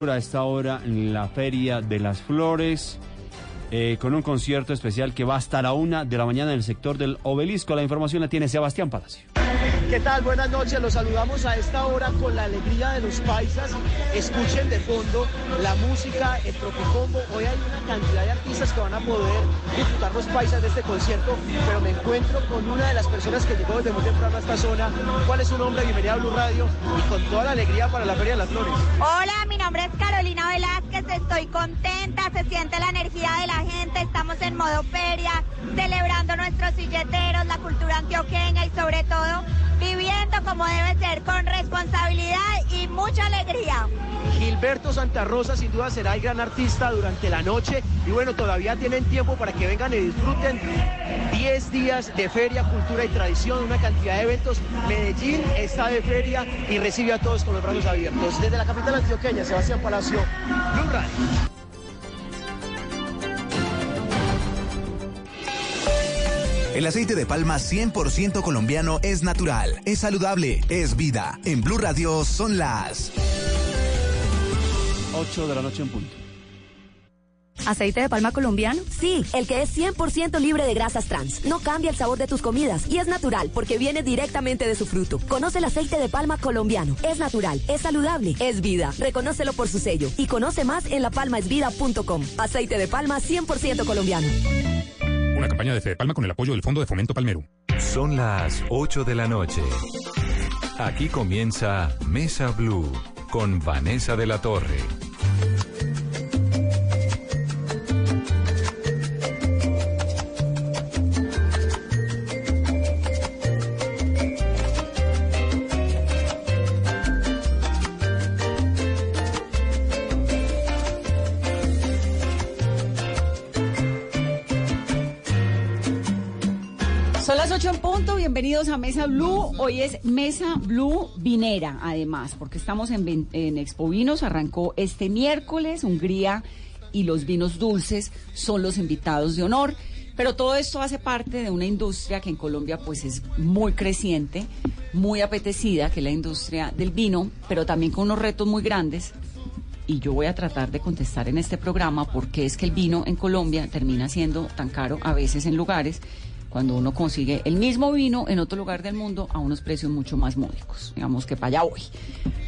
A esta hora en la Feria de las Flores, eh, con un concierto especial que va a estar a una de la mañana en el sector del Obelisco. La información la tiene Sebastián Palacio. ¿Qué tal? Buenas noches, los saludamos a esta hora con la alegría de los paisas. Escuchen de fondo la música, el tropicombo. Hoy hay una cantidad de artistas que van a poder disfrutar los paisas de este concierto, pero me encuentro con una de las personas que llegó desde muy temprano a esta zona. ¿Cuál es su nombre? Bienvenida a Blue Radio y con toda la alegría para la Feria de las Flores. Hola, mi nombre es Carolina Velázquez, estoy contenta, se siente la energía de la gente, estamos en modo feria, celebrando nuestros silleteros, la cultura antioqueña y sobre todo viviendo como debe ser, con responsabilidad y mucha alegría. Gilberto Santa Rosa sin duda será el gran artista durante la noche y bueno, todavía tienen tiempo para que vengan y disfruten 10 días de feria, cultura y tradición, una cantidad de eventos. Medellín está de feria y recibe a todos con los brazos abiertos. Desde la capital antioqueña, Sebastián Palacio, Blue El aceite de palma 100% colombiano es natural, es saludable, es vida. En Blue Radio son las 8 de la noche en punto. ¿Aceite de palma colombiano? Sí, el que es 100% libre de grasas trans. No cambia el sabor de tus comidas y es natural porque viene directamente de su fruto. Conoce el aceite de palma colombiano. Es natural, es saludable, es vida. Reconócelo por su sello y conoce más en lapalmaesvida.com. Aceite de palma 100% colombiano. Una campaña de Fede Palma con el apoyo del Fondo de Fomento Palmero. Son las 8 de la noche. Aquí comienza Mesa Blue con Vanessa de la Torre. Mesa Blue. Hoy es Mesa Blue Vinera, además, porque estamos en, Expo Vinos. Arrancó este miércoles, Hungría y los vinos dulces son los invitados de honor. Pero todo esto hace parte de una industria que en Colombia pues es muy creciente, muy apetecida, que es la industria del vino, pero también con unos retos muy grandes y yo voy a tratar de contestar en este programa por qué es que el vino en Colombia termina siendo tan caro a veces en lugares cuando uno consigue el mismo vino en otro lugar del mundo a unos precios mucho más módicos. Digamos que para allá voy.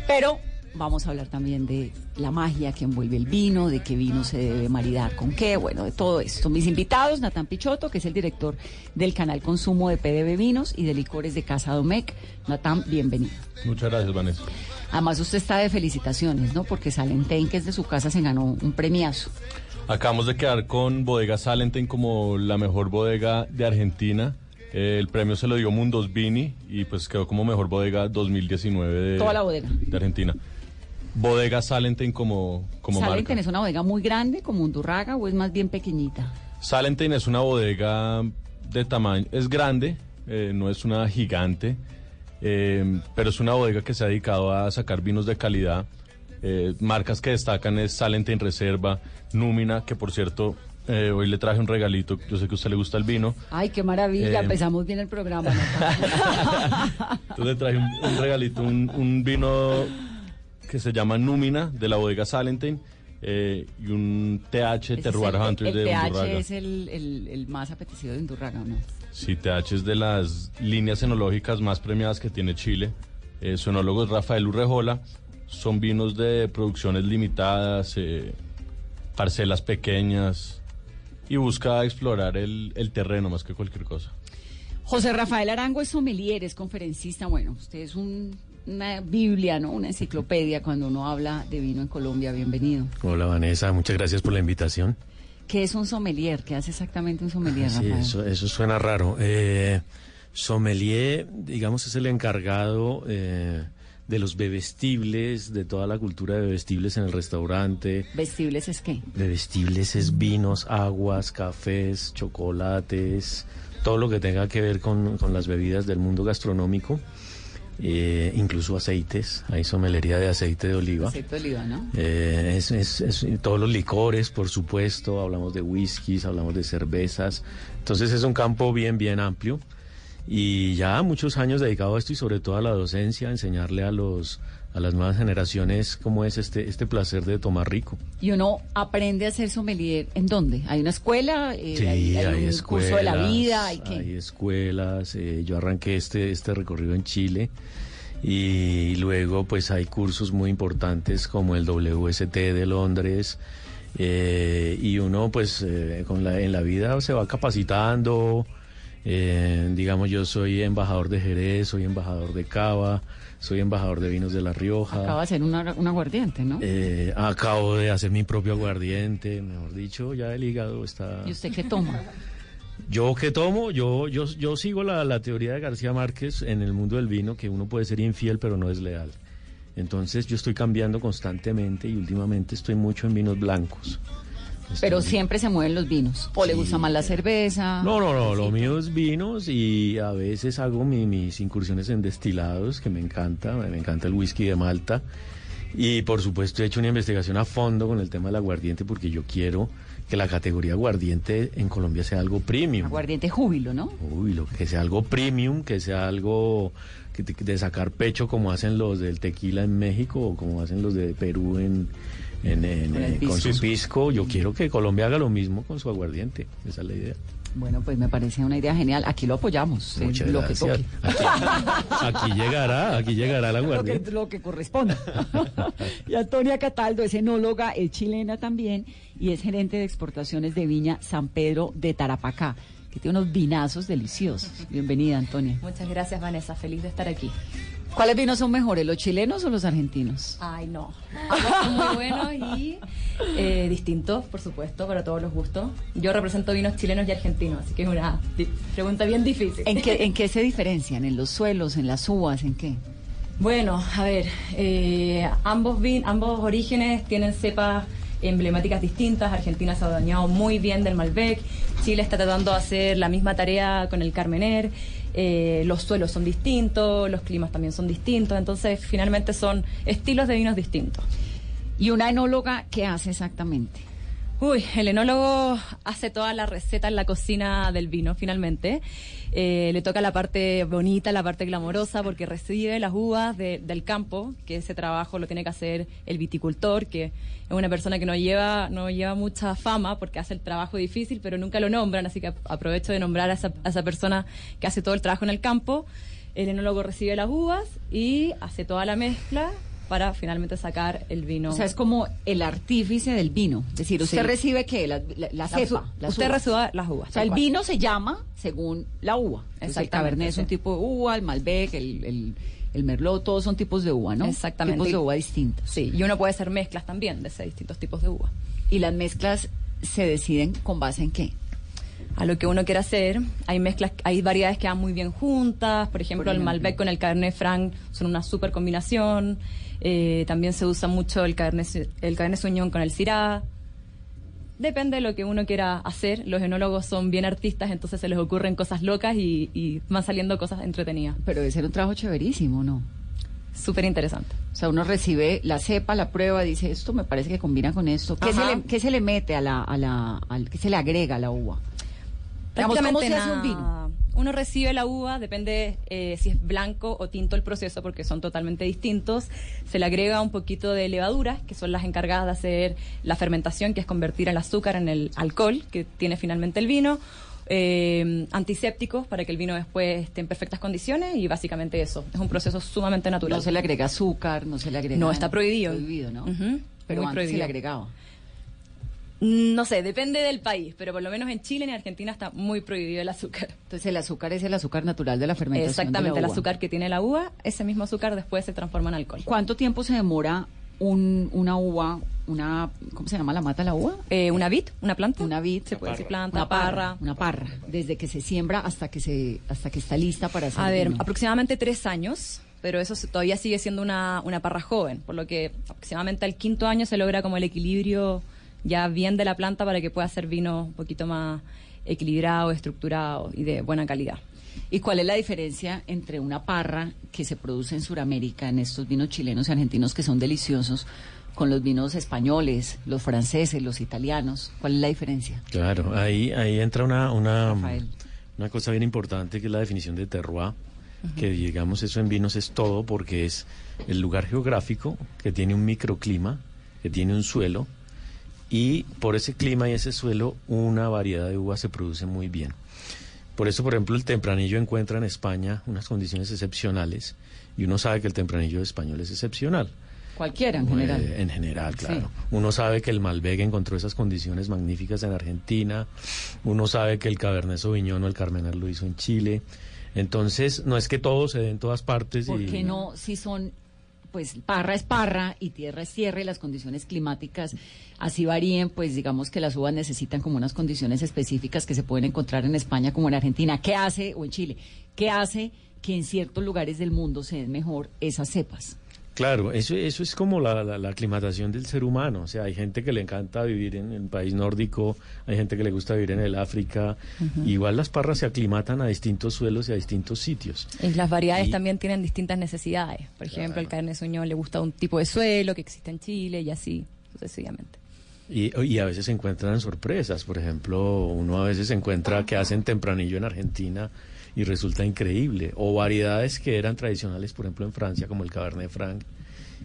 Pero vamos a hablar también de la magia que envuelve el vino, de qué vino se debe maridar con qué, bueno, de todo esto. Mis invitados, Natán Pichotto, que es el director del canal Consumo de PDB Vinos y de Licores de Casa Domecq. Natán, bienvenido. Muchas gracias, Vanessa. Además, usted está de felicitaciones, ¿no? Porque Salentén, que es de su casa, se ganó un premiazo. Acabamos de quedar con Bodega Salenten como la mejor bodega de Argentina. Eh, el premio se lo dio Mundos Vini y pues quedó como mejor bodega 2019 de, Toda la bodega. de Argentina. Bodega Salenten como, como Salenten marca. es una bodega muy grande, como Undurraga, o es más bien pequeñita. Salenten es una bodega de tamaño, es grande, eh, no es una gigante, eh, pero es una bodega que se ha dedicado a sacar vinos de calidad. Eh, marcas que destacan es Salenten Reserva, Númina, que por cierto, eh, hoy le traje un regalito, yo sé que a usted le gusta el vino, Ay, qué maravilla, Eh, empezamos bien el programa. Natalia. entonces le traje un, un regalito, un, un vino que se llama Númina, de la bodega Salenten, eh, y un TH Terroir el, Hunters el de TH Undurraga. es el, el- el más apetecido de Undurraga, ¿no? Sí, TH es de las líneas enológicas más premiadas que tiene Chile. Su enólogo es Rafael Urrejola. Son vinos de producciones limitadas, eh, parcelas pequeñas y busca explorar el, el terreno más que cualquier cosa. José Rafael Arango es sommelier, es conferencista. Bueno, usted es un- una biblia, ¿no? Una enciclopedia cuando uno habla de vino en Colombia. Bienvenido. Hola Vanessa, muchas gracias por la invitación. ¿Qué es un sommelier? ¿Qué hace exactamente un sommelier, Sí, Rafael? eso, eso suena raro. Eh, sommelier, digamos, es el encargado eh, de los bebestibles, de toda la cultura de bebestibles en el restaurante. ¿Vestibles es qué? Bebestibles es vinos, aguas, cafés, chocolates, todo lo que tenga que ver con, con las bebidas del mundo gastronómico. eh, incluso aceites, hay somelería de aceite de oliva. Aceite de oliva, ¿no? Eh, es, es- es- todos los licores, por supuesto, hablamos de whiskies, hablamos de cervezas. Entonces es un campo bien, bien amplio. Y ya muchos años dedicado a esto y sobre todo a la docencia, a enseñarle a los a las nuevas generaciones cómo es este este placer de tomar rico. Y uno aprende a ser sommelier. ¿En dónde? ¿Hay una escuela? Eh, Sí, hay, hay hay un escuelas, curso de la vida? ¿Hay hay escuelas. eh, yo arranqué este, este recorrido en Chile y luego pues hay cursos muy importantes como el WST de Londres eh, y uno pues eh, con la, en la vida se va capacitando. Eh, digamos, yo soy embajador de Jerez, soy embajador de Cava, soy embajador de vinos de La Rioja. Acaba de ser una- un aguardiente, ¿no? Eh, acabo de hacer mi propio aguardiente, mejor dicho, ya el hígado está... ¿Y usted qué toma? Yo que tomo, yo, yo, yo sigo la, la teoría de García Márquez en el mundo del vino, que uno puede ser infiel pero no es leal. Entonces yo estoy cambiando constantemente y últimamente estoy mucho en vinos blancos. Pero siempre se mueven los vinos. ¿O le gusta más la cerveza? No, no, no, lo mío es vinos y a veces hago mi- mis incursiones en destilados, que me encanta, me encanta el whisky de Malta. Y por supuesto he hecho una investigación a fondo con el tema del aguardiente porque yo quiero que la categoría aguardiente en Colombia sea algo premium. Aguardiente júbilo, ¿no? Uy, lo que sea algo premium, que sea algo que de sacar pecho como hacen los del tequila en México o como hacen los de Perú en, en- en- Con el eh, con su pisco. Yo quiero que Colombia haga lo mismo con su aguardiente. Esa es la idea. Bueno, pues me parece una idea genial. Aquí lo apoyamos. en Muchas lo que toque. Aquí llegará, aquí llegará el lo que, aguardiente. lo que corresponda. y Antonia Cataldo es enóloga, es chilena también y es gerente de exportaciones de viña San Pedro de Tarapacá, que tiene unos vinazos deliciosos. Bienvenida, Antonia. Muchas gracias, Vanessa. Feliz de estar aquí. ¿Cuáles vinos son mejores, los chilenos o los argentinos? Ay, no. Son muy buenos y eh, distintos, por supuesto, para todos los gustos. Yo represento vinos chilenos y argentinos, así que es una pregunta bien difícil. ¿En qué, ¿En qué se diferencian? ¿En los suelos, en las uvas, en qué? Bueno, a ver, eh, ambos, vin- ambos orígenes tienen cepas emblemáticas distintas. Argentina se ha dañado muy bien del Malbec. Chile está tratando de hacer la misma tarea con el Carmener. Eh, los suelos son distintos, los climas también son distintos. Entonces, finalmente son estilos de vinos distintos. ¿Y una enóloga qué hace exactamente? Uy, el enólogo hace toda la receta en la cocina del vino, finalmente. Eh, le toca la parte bonita, la parte glamorosa, porque recibe las uvas de- del campo, que ese trabajo lo tiene que hacer el viticultor, que es una persona que no lleva, no lleva mucha fama porque hace el trabajo difícil, pero nunca lo nombran, así que aprovecho de nombrar a esa, a esa persona que hace todo el trabajo en el campo. El enólogo recibe las uvas y hace toda la mezcla para finalmente sacar el vino. O sea, es como el artífice del vino. Es decir, usted Sí. recibe qué? La, la- la cepa. usted uvas. recibe las uvas, O sea, el cual. vino se llama según la uva. Entonces, el cabernet es un tipo de uva, el malbec, el, el, el merlot, todos son tipos de uva, ¿no? Exactamente. Tipos de uva distintos. Sí, y uno puede hacer mezclas también de ese distintos tipos de uva. Y las mezclas se deciden con base en qué? A lo que uno quiera hacer, hay mezclas, hay variedades que van muy bien juntas, por ejemplo, Por el ejemplo. Malbec con el Cabernet Franc son una super combinación. Eh, también se usa mucho el Cabernet, el Cabernet Sauvignon con el Syrah. Depende de lo que uno quiera hacer. Los enólogos son bien artistas, entonces se les ocurren cosas locas y, y van saliendo cosas entretenidas. Pero debe ser un trabajo chéverísimo, ¿no? Súper interesante. O sea, uno recibe la cepa, la prueba, dice, esto me parece que combina con esto. ¿Qué, se le, qué se le mete a la, a la, al, qué se le agrega a la uva? Digamos, ¿cómo se hace un vino? Uno recibe la uva, depende eh, si es blanco o tinto el proceso, porque son totalmente distintos. Se le agrega un poquito de levaduras, que son las encargadas de hacer la fermentación, que es convertir el azúcar en el alcohol que tiene finalmente el vino. Eh, antisépticos para que el vino después esté en perfectas condiciones y básicamente eso. Es un proceso sumamente natural. No se le agrega azúcar, no se le agrega... No, está prohibido. Prohibido, ¿no? Pero muy antes se prohibido. le agregaba. No sé, depende del país, pero por lo menos en Chile y en Argentina está muy prohibido el azúcar. Entonces el azúcar es el azúcar natural de la fermentación Exactamente, de el la uva. azúcar que tiene la uva, ese mismo azúcar después se transforma en alcohol. ¿Cuánto tiempo se demora un, una uva, una, ¿cómo se llama la mata la uva? Eh, una vid, una planta. Una vid. Se puede decir planta, una parra. Una parra. Desde que se siembra hasta que se, hasta que está lista para hacer A ver, vino. aproximadamente tres años pero eso todavía sigue siendo una, una parra joven, por lo que aproximadamente al quinto año se logra como el equilibrio ya bien de la planta para que pueda ser vino un poquito más equilibrado, estructurado y de buena calidad. ¿Y cuál es la diferencia entre una parra que se produce en Sudamérica, en estos vinos chilenos y argentinos que son deliciosos, con los vinos españoles, los franceses, los italianos? ¿Cuál es la diferencia? Claro, ahí, ahí entra una, una, Rafael. una cosa bien importante que es la definición de terroir, que digamos eso en vinos es todo porque es el lugar geográfico que tiene un microclima, que tiene un suelo, y por ese clima y ese suelo una variedad de uvas se produce muy bien. Por eso, por ejemplo, el tempranillo encuentra en España unas condiciones excepcionales y uno sabe que el tempranillo español es excepcional. Cualquiera en Eh, general. en general, Sí. claro. Uno sabe que el Malbec encontró esas condiciones magníficas en Argentina. Uno sabe que el Cabernet Sauvignon o el Carmener lo hizo en Chile. Entonces, no es que todo se dé en todas partes. ¿Por y... qué no, si son, pues parra es parra y tierra es tierra y las condiciones climáticas así varíen, pues digamos que las uvas necesitan como unas condiciones específicas que se pueden encontrar en España como en Argentina. ¿Qué hace, o en Chile, qué hace que en ciertos lugares del mundo se den mejor esas cepas? Claro, eso, eso es como la, la- la aclimatación del ser humano. O sea, hay gente que le encanta vivir en el país nórdico, hay gente que le gusta vivir en el África. Igual las parras se aclimatan a distintos suelos y a distintos sitios. Y las variedades Y- también tienen distintas necesidades. Por ejemplo, el Cabernet Sauvignon le gusta un tipo de suelo que existe en Chile y así sucesivamente. Y, y a veces se encuentran sorpresas. Por ejemplo, uno a veces se encuentra que hacen tempranillo en Argentina y resulta increíble. O variedades que eran tradicionales, por ejemplo, en Francia, como el Cabernet Franc,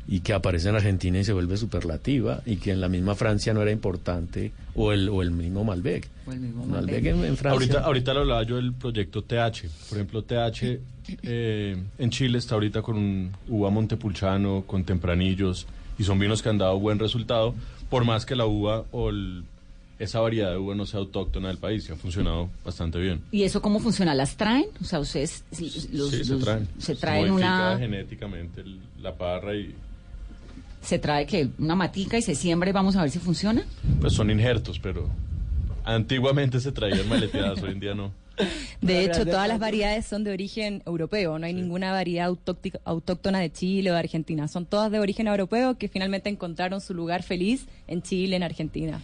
y que aparece en Argentina y se vuelve superlativa, y que en la misma Francia no era importante, o el, o el mismo Malbec. O el mismo Malbec en, en Francia. Ahorita, ahorita le hablaba yo del proyecto TH. Por ejemplo, TH eh, en Chile está ahorita con un uva Montepulciano, con tempranillos, y son vinos que han dado buen resultado, por más que la uva o el- esa variedad de uva no sea autóctona del país, y ha funcionado bastante bien. ¿Y eso cómo funciona? ¿Las traen? O sea, ustedes los, sí, se los- traen. se traen modifica una... genéticamente el- la parra y Se trae que una matica y se siembra y vamos a ver si funciona. pues son injertos, pero antiguamente se traían maleteadas, hoy en día no. De hecho, todas las variedades son de origen europeo, no hay ninguna variedad autóctona de Chile o de Argentina, son todas de origen europeo que finalmente encontraron su lugar feliz en Chile, en Argentina.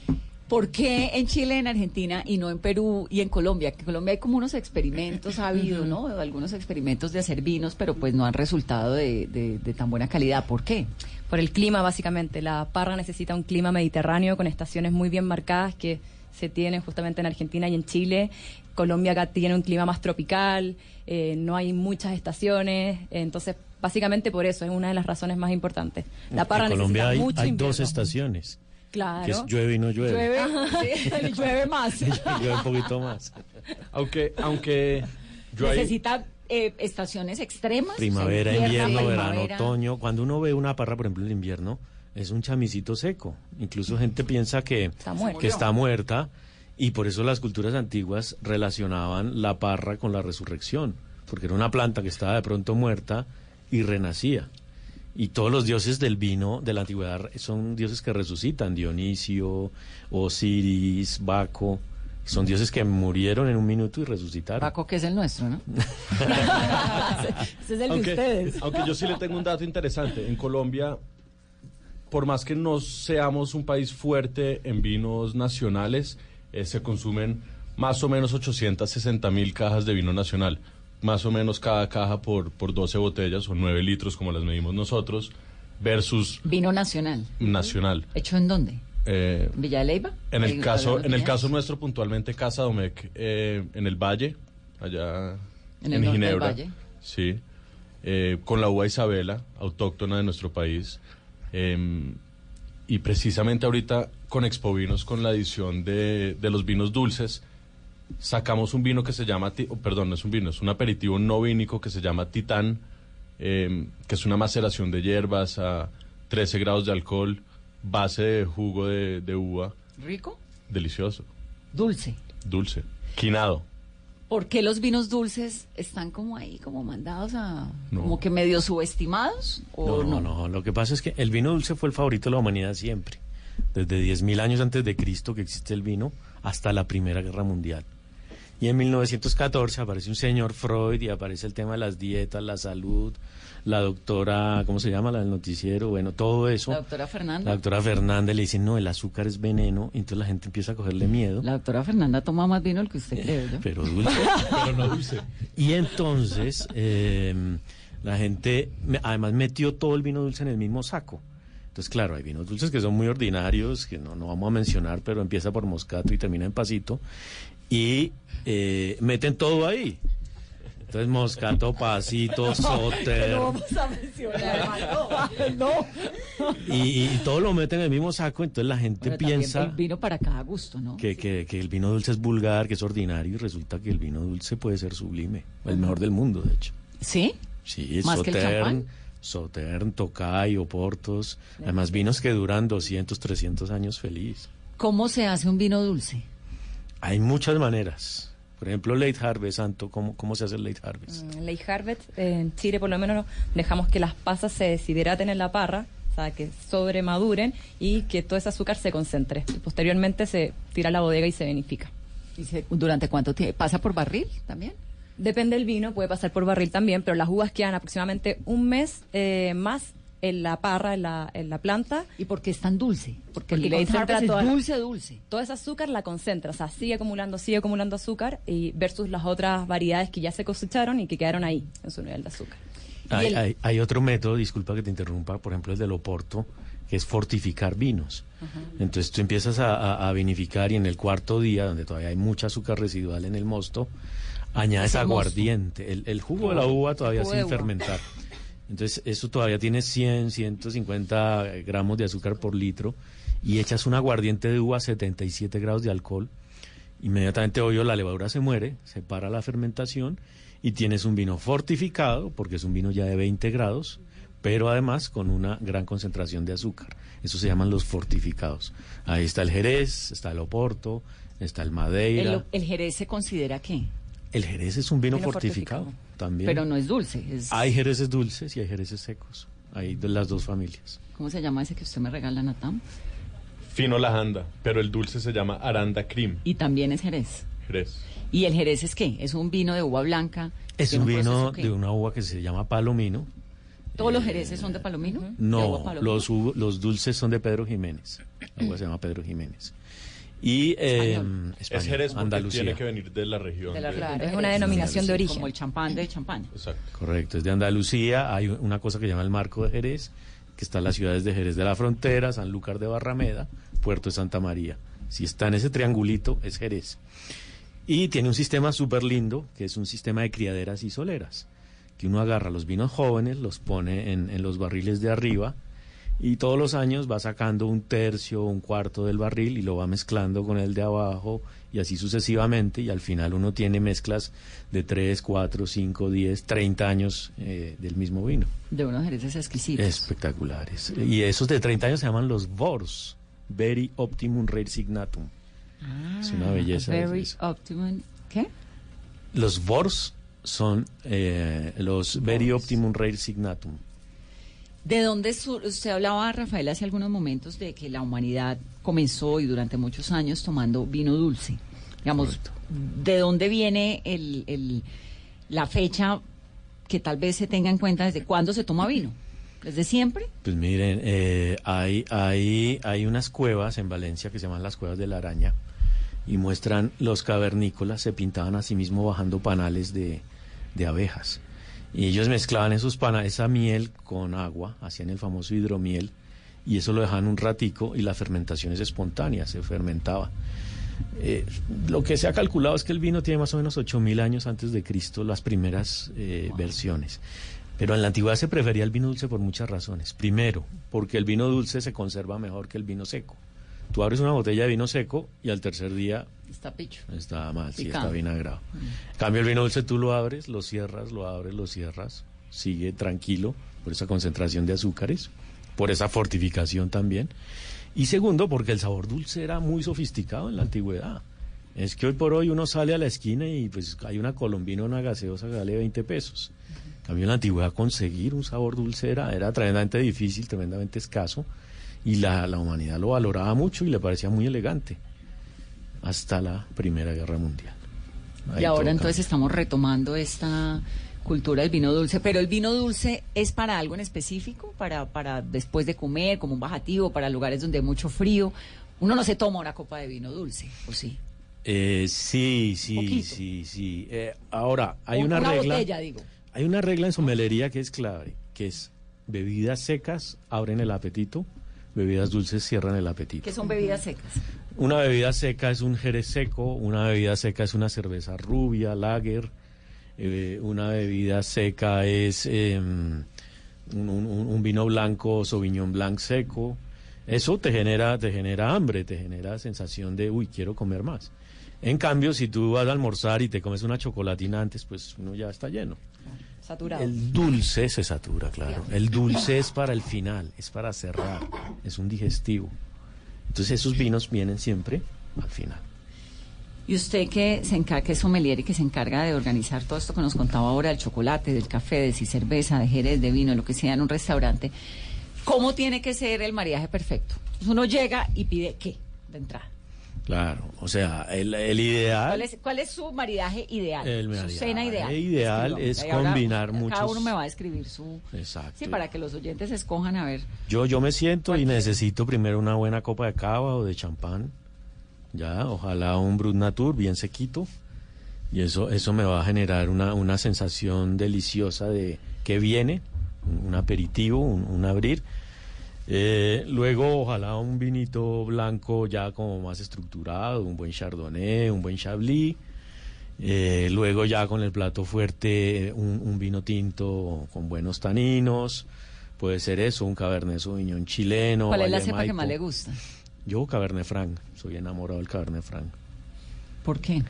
¿Por qué en Chile, en Argentina y no en Perú y en Colombia? Que en Colombia hay como unos experimentos, ha habido, ¿no? Algunos experimentos de hacer vinos, pero pues no han resultado de, de- de tan buena calidad. ¿Por qué? Por el clima, básicamente. La parra necesita un clima mediterráneo con estaciones muy bien marcadas que se tienen justamente en Argentina y en Chile. Colombia acá tiene un clima más tropical, eh, no hay muchas estaciones, entonces básicamente por eso es una de las razones más importantes. La parra en Colombia necesita hay, mucho hay dos estaciones. Claro. Que es llueve y no llueve. Llueve, sí, y llueve más. llueve un poquito más. Aunque, aunque yo ahí- Necesita eh, estaciones extremas. Primavera, o sea, invierno, verano, otoño. Cuando uno ve una parra, por ejemplo, en invierno, es un chamisito seco. Incluso gente piensa que muerta. que está muerta y por eso las culturas antiguas relacionaban la parra con la resurrección, porque era una planta que estaba de pronto muerta y renacía. Y todos los dioses del vino de la antigüedad son dioses que resucitan, Dionisio, Osiris, Baco, son dioses que murieron en un minuto y resucitaron. Paco, que es el nuestro, ¿no? Ese es el aunque, de ustedes. aunque yo sí le tengo un dato interesante. En Colombia, por más que no seamos un país fuerte en vinos nacionales, eh, se consumen más o menos 860 mil cajas de vino nacional. Más o menos cada caja por, por 12 botellas o 9 litros, como las medimos nosotros, versus Vino nacional. nacional. ¿Hecho en dónde? Eh, ¿En ¿Villa de Leyva? en el caso, en el caso nuestro puntualmente Casa Domecq eh, en el Valle, allá En el norte del Ginebra, Valle. sí, eh, con la uva Isabela, autóctona de nuestro país, eh, y precisamente ahorita con Expo Vinos, con la edición de, de los vinos dulces, sacamos un vino que se llama, oh, perdón, no es un vino, es un aperitivo no vínico que se llama Titán, eh, que es una maceración de hierbas a 13 grados de alcohol, base de jugo de, de uva, ¿Rico? delicioso, Dulce. dulce, quinado. ¿Por qué los vinos dulces están como ahí, como mandados a... No. como que medio subestimados? ¿O No, no? no, Lo que pasa es que el vino dulce fue el favorito de la humanidad siempre. Desde 10.000 años antes de Cristo que existe el vino hasta la Primera Guerra Mundial. Y en 1914 aparece un señor Freud y aparece el tema de las dietas, la salud, la doctora, ¿cómo se llama? La del noticiero, bueno, todo eso. La doctora Fernanda. La doctora Fernanda le dice, no, el azúcar es veneno, y entonces la gente empieza a cogerle miedo. La doctora Fernanda toma más vino del que usted cree, ¿no? Pero dulce. Pero no dulce. Y entonces eh, la gente además metió todo el vino dulce en el mismo saco. Entonces, claro, hay vinos dulces que son muy ordinarios, que no, no vamos a mencionar, pero empieza por moscato y termina en pasito. Y eh, meten todo ahí. Entonces, moscato, pasito, soter. No vamos a mencionar. No. Y, y todo lo meten en el mismo saco. Entonces, la gente Pero piensa el vino para cada gusto, ¿no? que, que- que el vino dulce es vulgar, que es ordinario. Y resulta que el vino dulce puede ser sublime. El mejor del mundo, de hecho. ¿Sí? Sí, ¿Más que el champán? Tokai, Oportos. Además, vinos que duran 200, 300 años feliz. ¿Cómo se hace un vino dulce? Hay muchas maneras. Por ejemplo, Late Harvest, Santo, ¿cómo, cómo se hace el Late Harvest? En Ley Harvest, en Chile por lo menos dejamos que las pasas se deshidraten en la parra, o sea, que sobremaduren y que todo ese azúcar se concentre. Y posteriormente se tira a la bodega y se vinifica. ¿Y se- ¿Durante cuánto tiempo? ¿Pasa por barril también? Depende del vino, puede pasar por barril también, pero las uvas quedan aproximadamente un mes eh, más en la parra, en la, en la planta. ¿Y por qué es tan dulce? Porque el le concentra Harvest es toda- dulce, dulce. Todo ese azúcar la concentra, o sea, sigue acumulando, sigue acumulando azúcar y versus las otras variedades que ya se cosecharon y que quedaron ahí en su nivel de azúcar. Y Hay, el- hay- hay otro método, disculpa que te interrumpa, por ejemplo, el del Oporto, que es fortificar vinos. Entonces tú empiezas a, a- a vinificar y en el cuarto día, donde todavía hay mucha azúcar residual en el mosto, añades aguardiente. El, el jugo de la uva todavía sin uva. fermentar. Entonces eso todavía tiene 100, 150 gramos de azúcar por litro y echas un aguardiente de uva a 77 grados de alcohol. Inmediatamente, obvio, la levadura se muere, se para la fermentación y tienes un vino fortificado, porque es un vino ya de 20 grados, pero además con una gran concentración de azúcar. Eso se llaman los fortificados. Ahí está el Jerez, está el Oporto, está el Madeira. ¿El, el Jerez se considera qué? El Jerez es un vino, Vino fortificado, fortificado. También. Pero no es dulce. Es, Hay Jereces dulces y hay Jereces secos. Hay de las dos familias. ¿Cómo se llama ese que usted me regala, Natam? Fino Lajanda, pero el dulce se llama Aranda Cream. Y también es Jerez. Jerez. ¿Y el Jerez es qué? ¿Es un vino de uva blanca? Es ¿Tiene un vino de una uva que se llama Palomino. ¿Todos los Jereces son de Palomino? ¿De No, Palomino? los, los dulces son de Pedro Jiménez. La uva se llama Pedro Jiménez. Y eh, Español. Es Jerez porque Andalucía. tiene que venir de la región. De la de- región de es una denominación de origen. Como el champán de champán. Exacto. Correcto, es de Andalucía. Hay una cosa que se llama el Marco de Jerez, que está en las ciudades de Jerez de la Frontera, Sanlúcar de Barrameda, Puerto de Santa María. Si está en ese triangulito, es Jerez. Y tiene un sistema súper lindo, que es un sistema de criaderas y soleras, que uno agarra los vinos jóvenes, los pone en, en los barriles de arriba, y todos los años va sacando un tercio, un cuarto del barril y lo va mezclando con el de abajo y así sucesivamente y al final uno tiene mezclas de 3, 4, 5, 10, 30 años eh, del mismo vino. De unos Jereces exquisitos. Espectaculares. Y esos de 30 años se llaman los VORS, Very Optimum Rare Signatum. es una belleza. Ah, Very eso. optimum. ¿Qué? Los VORS son eh, los Very Optimum Rare Signatum. ¿De dónde sur- usted hablaba, Rafael, hace algunos momentos de que la humanidad comenzó y durante muchos años tomando vino dulce? Digamos, ¿de dónde viene el, el- la fecha que tal vez se tenga en cuenta desde cuándo se toma vino? ¿Desde siempre? Pues miren, eh, hay, hay, hay unas cuevas en Valencia que se llaman las cuevas de la araña y muestran los cavernícolas se pintaban a sí mismos bajando panales de, de abejas. Y ellos mezclaban esos pana- esa miel con agua, hacían el famoso hidromiel y eso lo dejaban un ratico y la fermentación es espontánea, se fermentaba. Eh, lo que se ha calculado es que el vino tiene más o menos 8.000 años antes de Cristo, las primeras eh, versiones. Pero en la antigüedad se prefería el vino dulce por muchas razones. Primero, porque el vino dulce se conserva mejor que el vino seco. Tú abres una botella de vino seco y al tercer día Está picho. está mal, sí, está vinagrado. En cambio, el vino dulce tú lo abres, lo cierras, lo abres, lo cierras, sigue tranquilo por esa concentración de azúcares, por esa fortificación también. Y segundo, porque el sabor dulce era muy sofisticado en la antigüedad. Es que hoy por hoy uno sale a la esquina y pues hay una colombina, una gaseosa que vale 20 pesos. En cambio, en la antigüedad conseguir un sabor dulce era, era tremendamente difícil, tremendamente escaso, y la, la humanidad lo valoraba mucho y le parecía muy elegante hasta la Primera Guerra Mundial. y ahora entonces estamos retomando esta cultura del vino dulce, pero el vino dulce es para algo en específico, para, para después de comer, como un bajativo, para lugares donde hay mucho frío. Uno no se toma una copa de vino dulce, ¿o sí? Eh, sí, sí, sí, sí. Eh, ahora, hay una, una regla. botella, digo. Hay una regla en somelería que es clave, que es bebidas secas abren el apetito, bebidas dulces cierran el apetito. Que son bebidas secas. Una bebida seca es un jerez seco, una bebida seca es una cerveza rubia, lager, eh, una bebida seca es em, un, un- un vino blanco, Sauvignon Blanc seco. Eso te genera, te genera hambre, te genera sensación de, uy, quiero comer más. En cambio, si tú vas a almorzar y te comes una chocolatina antes, pues uno ya está lleno. Saturado. El dulce se satura, claro. El dulce es para el final, es para cerrar, es un digestivo. Entonces esos vinos vienen siempre al final. Y usted que se encarga, que es sommelier y que se encarga de organizar todo esto que nos contaba ahora, del chocolate, del café, de si cerveza, de jerez, de vino, lo que sea en un restaurante, ¿cómo tiene que ser el mariaje perfecto? Entonces uno llega y pide qué de entrada. Claro, o sea, el, el ideal... ¿Cuál es, cuál es su maridaje ideal? El su cena ideal. ideal es Y ahora combinar Cada muchos- uno me va a escribir su... Exacto. Sí, para que los oyentes escojan a ver. Yo, yo me siento y necesito primero una buena copa de cava o de champán. Ya, ojalá un Brut Natur bien sequito. Y eso, eso me va a generar una, una sensación deliciosa de que viene, un, un aperitivo, un, un abrir. Eh, luego, ojalá un vinito blanco ya como más estructurado, un buen Chardonnay, un buen Chablis. Eh, luego ya con el plato fuerte, un, un vino tinto con buenos taninos. Puede ser eso, un Cabernet Sauvignon chileno. ¿Cuál es la cepa que más le gusta? Yo Cabernet Franc, soy enamorado del Cabernet Franc. ¿Por qué?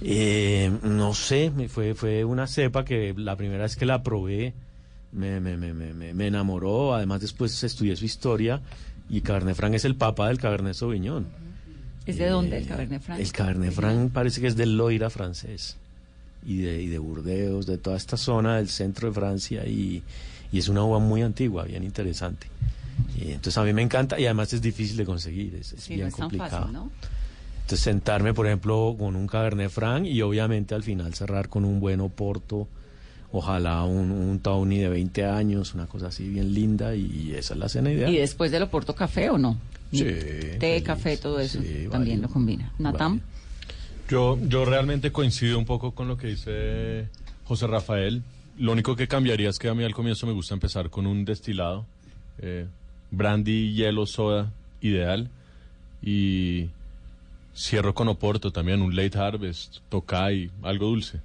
Eh, no sé, me fue, fue una cepa que la primera vez que la probé me, me, me, me, me- me enamoró. Además, después estudié su historia y Cabernet Franc es el papa del Cabernet Sauvignon. ¿Es de dónde el Cabernet Franc? El Cabernet Franc parece que es del Loira francés y de, y de Burdeos, de toda esta zona del centro de Francia y, y es una uva muy antigua, bien interesante. Y entonces a mí me encanta y además es difícil de conseguir, es, es Sí, no bien tan complicado. fácil, ¿no? Entonces sentarme, por ejemplo, con un Cabernet Franc y obviamente al final cerrar con un buen Oporto, ojalá un, un Tawny de 20 años, una cosa así bien linda y, esa es la cena ideal. ¿Y después del Oporto café o no? Sí, Té, feliz. café, todo eso Sí, también lo combina. Natam, Yo, yo realmente coincido un poco con lo que dice José Rafael. Lo único que cambiaría es que a mí al comienzo me gusta empezar con un destilado. eh, brandy, hielo, soda, ideal. Y cierro con Oporto también, un late harvest, Tokai, algo dulce.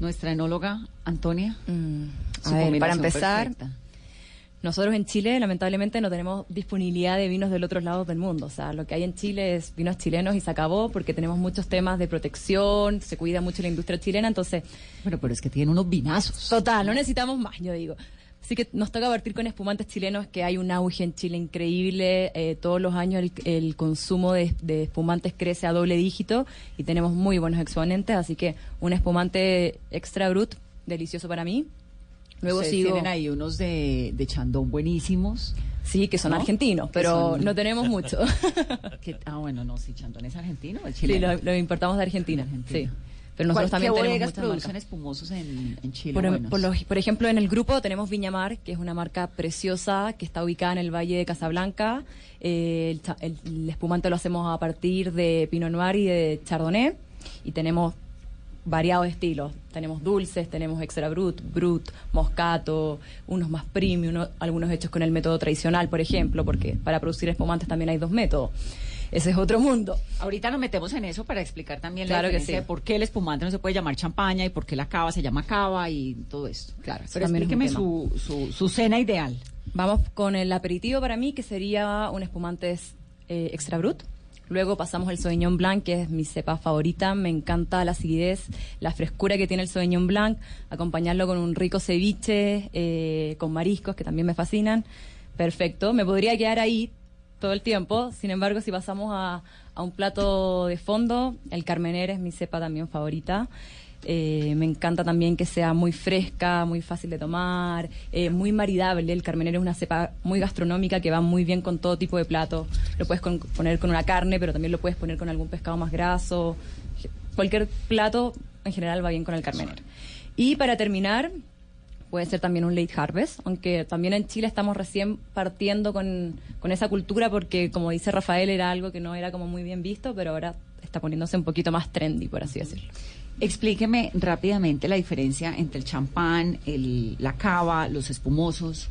Nuestra enóloga Antonia. Mm, A ver, para empezar, perfecta. nosotros en Chile lamentablemente no tenemos disponibilidad de vinos del otro lado del mundo. O sea, lo que hay en Chile es vinos chilenos y se acabó porque tenemos muchos temas de protección, se cuida mucho la industria chilena, entonces... Bueno, pero es que tienen unos vinazos. Total, no necesitamos más, yo digo. Así que nos toca partir con espumantes chilenos, que hay un auge en Chile increíble. eh, todos los años el, el consumo de, de espumantes crece a doble dígito y tenemos muy buenos exponentes. Así que un espumante extra brut, delicioso para mí. Luego Ustedes sigo. tienen ahí unos de, de Chandón buenísimos. Sí, que son ¿no? argentinos, pero son- no tenemos mucho. ah, bueno, no, sí, Chandón es argentino o es sí, chileno. lo, lo importamos de Argentina. Sí. Pero ¿Cuál- nosotros también ¿Qué tenemos muchas producen espumosos en, en Chile? Por, em- por por ejemplo, en el grupo tenemos Viñamar, que es una marca preciosa que está ubicada en el Valle de Casablanca. Eh, el, el- el espumante lo hacemos a partir de Pinot Noir y de Chardonnay. Y tenemos variados estilos. Tenemos dulces, tenemos extra brut, brut, moscato, unos más premium, uno- algunos hechos con el método tradicional, por ejemplo, porque para producir espumantes también hay dos métodos. Ese es otro mundo. Ahorita nos metemos en eso para explicar también Claro la que diferencia sí. de por qué el espumante no se puede llamar champaña y por qué la cava se llama cava y todo esto. Claro, Eso pero es explíqueme su, su, su cena ideal. Vamos con el aperitivo para mí, que sería un espumante eh, extra brut. Luego pasamos el Sauvignon Blanc, que es mi cepa favorita. Me encanta la acidez, la frescura que tiene el Sauvignon Blanc. Acompañarlo con un rico ceviche, eh, con mariscos, que también me fascinan. Perfecto. Me podría quedar ahí todo el tiempo. Sin embargo, si pasamos a, un plato de fondo, el Carmener es mi cepa también favorita. Eh, me encanta también que sea muy fresca, muy fácil de tomar, eh, muy maridable. El Carmener es una cepa muy gastronómica que va muy bien con todo tipo de plato. Lo puedes con- poner con una carne, pero también lo puedes poner con algún pescado más graso. cualquier plato en general va bien con el carmenere. Y para terminar, puede ser también un late harvest, aunque también en Chile estamos recién partiendo con, con esa cultura porque, como dice Rafael, era algo que no era como muy bien visto, pero ahora está poniéndose un poquito más trendy, por así decirlo. Explíqueme rápidamente la diferencia entre el champán, el, la cava, los espumosos.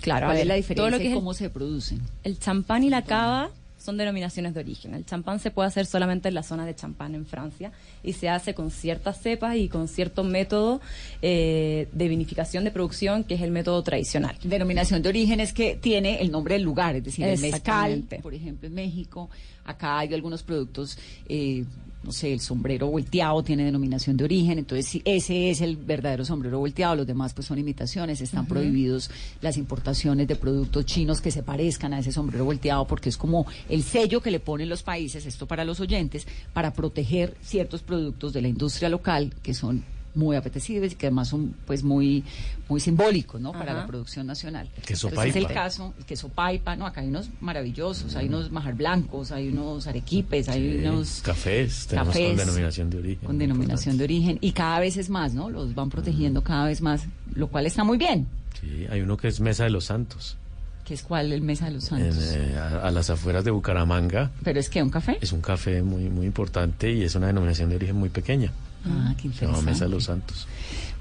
Claro, ¿Cuál a ver, es la todo diferencia lo que y el- cómo se producen? El champán y la cava son denominaciones de origen. El champán se puede hacer solamente en la zona de champán en Francia y se hace con ciertas cepas y con cierto método eh, de vinificación de producción que es el método tradicional. Denominación de origen es que tiene el nombre del lugar, es decir, el mezcal, Exactamente. por ejemplo, en México. Acá hay algunos productos, eh, no sé, el sombrero volteado tiene denominación de origen, entonces sí, ese es el verdadero sombrero volteado, los demás pues son imitaciones, están prohibidos las importaciones de productos chinos que se parezcan a ese sombrero volteado porque es como el sello que le ponen los países, esto para los oyentes, para proteger ciertos productos de la industria local que son muy apetecibles y que además son pues muy muy simbólicos no para la producción nacional. Queso Entonces, es el paipa. caso el queso paipa no acá hay unos maravillosos hay unos majar blancos hay unos arequipes hay unos Cafés, tenemos con denominación de origen. con denominación de origen y cada vez es más no los van protegiendo cada vez más lo cual está muy bien. Sí, hay uno que es Mesa de los Santos, que es cuál el mesa de los en, santos eh, a, a las afueras de Bucaramanga. pero es que un café Es un café muy muy importante y es una denominación de origen muy pequeña. Ah qué Se llama Mesa de interesante los Santos.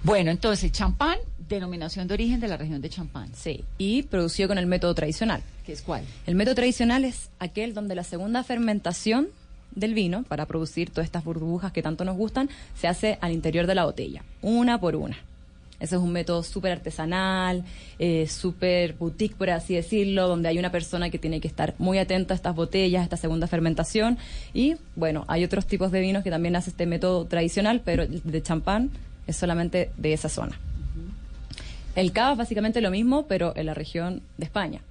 bueno entonces champán denominación de origen de la región de champán Sí, y producido con el método tradicional. ¿Qué es cuál? El método tradicional es aquel donde la segunda fermentación del vino, para producir todas estas burbujas que tanto nos gustan, se hace al interior de la botella, una por una. Ese es un método súper artesanal, eh, súper boutique, por así decirlo, donde hay una persona que tiene que estar muy atenta a estas botellas, a esta segunda fermentación. Y bueno, hay otros tipos de vinos que también hace este método tradicional, pero el de champán es solamente de esa zona. El cava es básicamente lo mismo, pero en la región de España.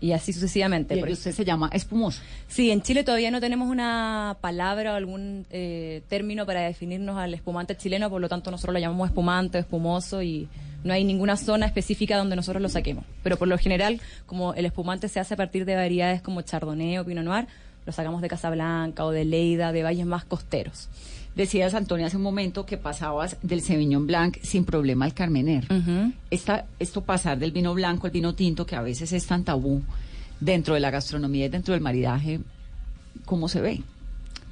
Y así sucesivamente. Y Por el de usted se llama espumoso. Sí, en Chile todavía no tenemos una palabra o algún eh, término para definirnos al espumante chileno, por lo tanto nosotros lo llamamos espumante, espumoso y no hay ninguna zona específica donde nosotros lo saquemos. Pero por lo general, como el espumante se hace a partir de variedades como chardonnay o pinot noir, lo sacamos de Casablanca o de Leida, de valles más costeros. Decías, Antonio, hace un momento que pasabas del Sauvignon Blanc sin problema al Carmener. Esta, esto pasar del vino blanco al vino tinto, que a veces es tan tabú dentro de la gastronomía y dentro del maridaje, ¿cómo se ve?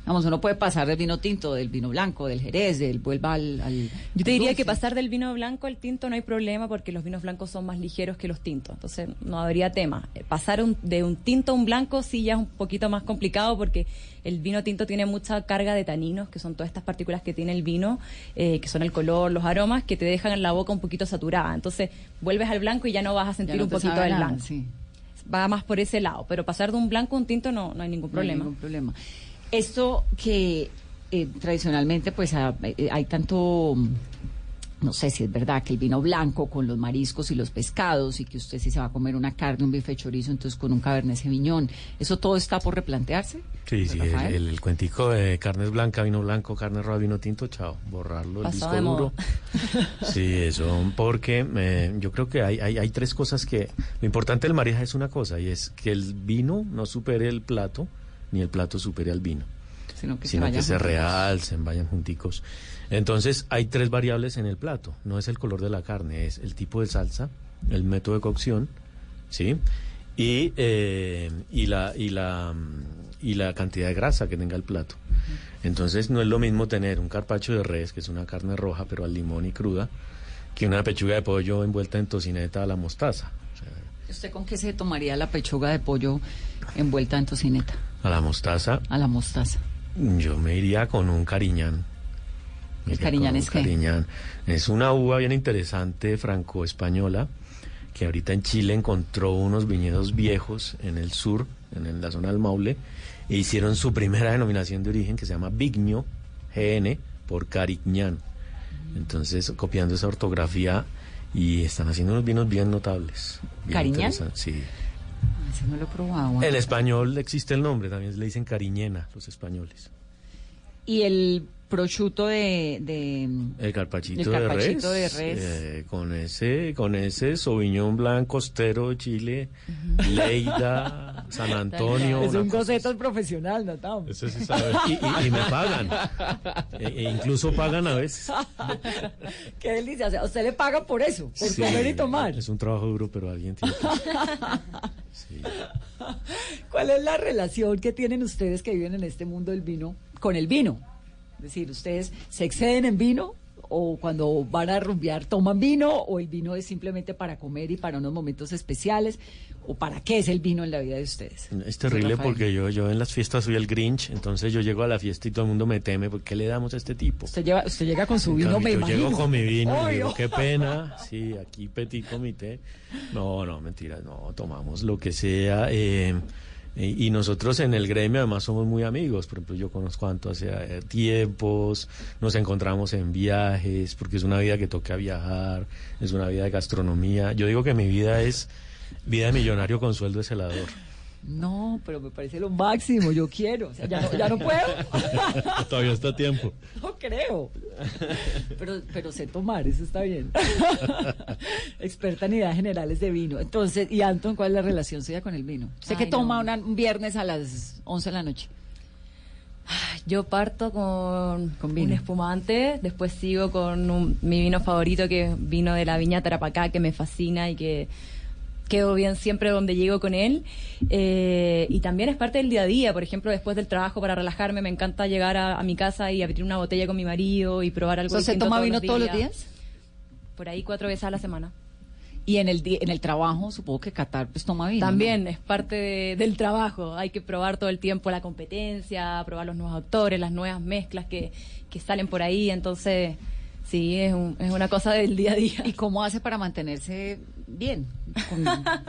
Vamos, uno puede pasar del vino tinto, del vino blanco, del jerez, del vuelva al... al- Yo te al diría dulce. que pasar del vino blanco al tinto no hay problema porque los vinos blancos son más ligeros que los tintos, entonces no habría tema. Eh, Pasar un- de un tinto a un blanco sí ya es un poquito más complicado porque el vino tinto tiene mucha carga de taninos, que son todas estas partículas que tiene el vino, eh, que son el color, los aromas, que te dejan en la boca un poquito saturada. Entonces vuelves al blanco y ya no vas a sentir no un poquito del nada, blanco. sí. Va más por ese lado, pero pasar de un blanco a un tinto no, no hay ningún No hay problema. ningún problema. Esto que eh, tradicionalmente pues ha- eh, hay tanto, mm, no sé si es verdad, que el vino blanco con los mariscos y los pescados y que usted si se va a comer una carne, un bife chorizo, entonces con un cabernet sauvignon, ¿eso todo está por replantearse? Sí, sí, el, Rafael. el- el cuentico de carnes blanca, vino blanco, carne roja, vino tinto, chao, borrarlo, el disco duro. Sí, eso, porque eh, yo creo que hay, hay, hay tres cosas que... Lo importante del maridaje es una cosa, y es que el vino no supere el plato, ni el plato supere al vino. Sino que se sino que vayan se realcen, vayan junticos. Entonces, hay tres variables en el plato. No es el color de la carne, es el tipo de salsa, el método de cocción, ¿sí? Y, eh, y, la, y, la, y la cantidad de grasa que tenga el plato. Entonces, no es lo mismo tener un carpacho de res, que es una carne roja, pero al limón y cruda, que una pechuga de pollo envuelta en tocineta a la mostaza. ¿Usted con qué se tomaría la pechuga de pollo envuelta en tocineta? A la mostaza, A la mostaza. yo me iría con un cariñán. Me ¿El cariñán es qué? cariñán. Es una uva bien interesante, franco-española, que ahorita en Chile encontró unos viñedos viejos en el sur, en, la zona del Maule, e hicieron su primera denominación de origen que se llama Vigno, GN, por Cariñán. Entonces, copiando esa ortografía y están haciendo unos vinos bien notables. bien ¿Cariñán? Sí. Ese no lo he probado. En español existe el nombre, también le dicen cariñena los españoles. Y el prosciutto de, de El carpachito, El de carpachito res. de res. eh, con ese, con ese Sauvignon Blanc costero de Chile, Leida, San Antonio. es un cosa boceto profesional, ¿no, Tom? Ese sí sabe. Y, y- y me pagan. E- e incluso pagan a veces. Qué delicia. O sea, usted le pagan por eso, por Sí, comer y tomar. Es un trabajo duro, pero alguien tiene que... ¿Cuál es la relación que tienen ustedes que viven en este mundo del vino con el vino? Decir, ¿ustedes se exceden en vino o cuando van a rumbear toman vino o el vino es simplemente para comer y para unos momentos especiales? ¿O para qué es el vino en la vida de ustedes? Es terrible porque yo, yo en las fiestas soy el Grinch, entonces yo llego a la fiesta y todo el mundo me teme, ¿por qué le damos a este tipo? Usted, lleva- usted llega con su vino, cambio, me yo imagino. llego con mi vino, y digo, qué pena, sí, aquí petit comité. No, no, mentira, no, tomamos lo que sea. eh, y, y nosotros en el gremio además somos muy amigos, por ejemplo, yo conozco a Anto hace eh, tiempos, nos encontramos en viajes, porque es una vida que toca viajar, es una vida de gastronomía. Yo digo que mi vida es vida de millonario con sueldo de celador. No, pero me parece lo máximo, yo quiero. O sea, ya no, ya no puedo. Todavía está a tiempo. No creo. Pero, pero sé tomar, eso está bien. Experta en ideas generales de vino. Entonces, ¿y Anton, cuál es la relación suya con el vino? Sé que toma no. una- un viernes a las 11 de la noche. Yo parto con, vino. un espumante, después sigo con un- mi vino favorito, que es vino de la viña Tarapacá, que me fascina y que quedo bien siempre donde llego con él. Eh, y también es parte del día a día. Por ejemplo, después del trabajo, para relajarme, me encanta llegar a, a mi casa y abrir una botella con mi marido y probar algo ¿se toma vino todos los días? Por ahí cuatro veces a la semana. Y en el, en el trabajo, supongo que Qatar pues toma vino. ¿no? También es parte de- del trabajo. Hay que probar todo el tiempo la competencia, probar los nuevos autores, las nuevas mezclas que, que salen por ahí. Entonces, sí, es, un- es una cosa del día a día. ¿Y cómo hace para mantenerse bien? Con-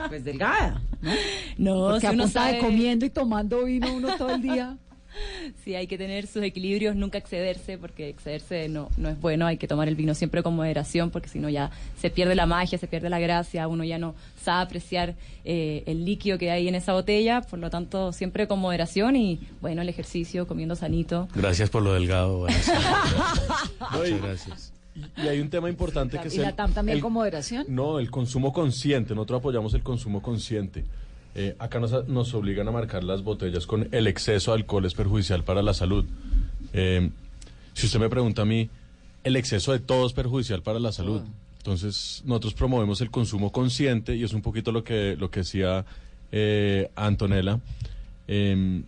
pues delgada, ¿no? No, Porque si a uno de sabe- comiendo y tomando vino uno todo el día. Sí, hay que tener sus equilibrios, nunca excederse, porque excederse no, no es bueno. Hay que tomar el vino siempre con moderación, porque si no ya se pierde la magia, se pierde la gracia, uno ya no sabe apreciar eh, el líquido que hay en esa botella. Por lo tanto, siempre con moderación y, bueno, el ejercicio, comiendo sanito. Gracias por lo delgado. Muchas gracias. Y hay un tema importante que es ¿Y la TAM también el- con moderación? No, el consumo consciente. Nosotros apoyamos el consumo consciente. Eh, acá nos, nos obligan a marcar las botellas con el exceso de alcohol es perjudicial para la salud. Eh, si usted me pregunta a mí, el exceso de todo es perjudicial para la salud. Entonces, nosotros promovemos el consumo consciente y es un poquito lo que, lo que decía eh, Antonella. en,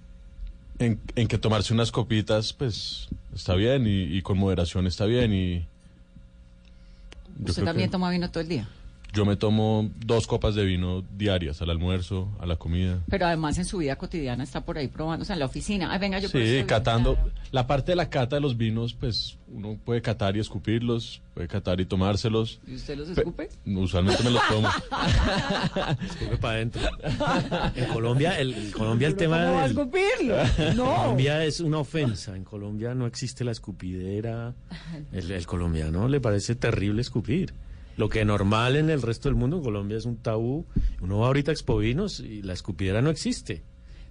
en que tomarse unas copitas, pues está bien y, y con moderación está bien. Y ¿Usted también que- toma vino todo el día? Yo me tomo dos copas de vino diarias, al almuerzo, a la comida. Pero además en su vida cotidiana está por ahí probando, o sea, en la oficina. Ay, venga, yo Sí, catando. La parte de la cata de los vinos, pues uno puede catar y escupirlos, puede catar y tomárselos. ¿Y usted los Pe- escupe? Usualmente me los tomo. Escupe para adentro. En Colombia, el, en Colombia el tema ¿cómo va a del- escupirlo? En No. Colombia es una ofensa. En Colombia no existe la escupidera. El, el colombiano le parece terrible escupir. Lo que normal en el resto del mundo, en Colombia es un tabú. Uno va ahorita a Expovinos y la escupidera no existe.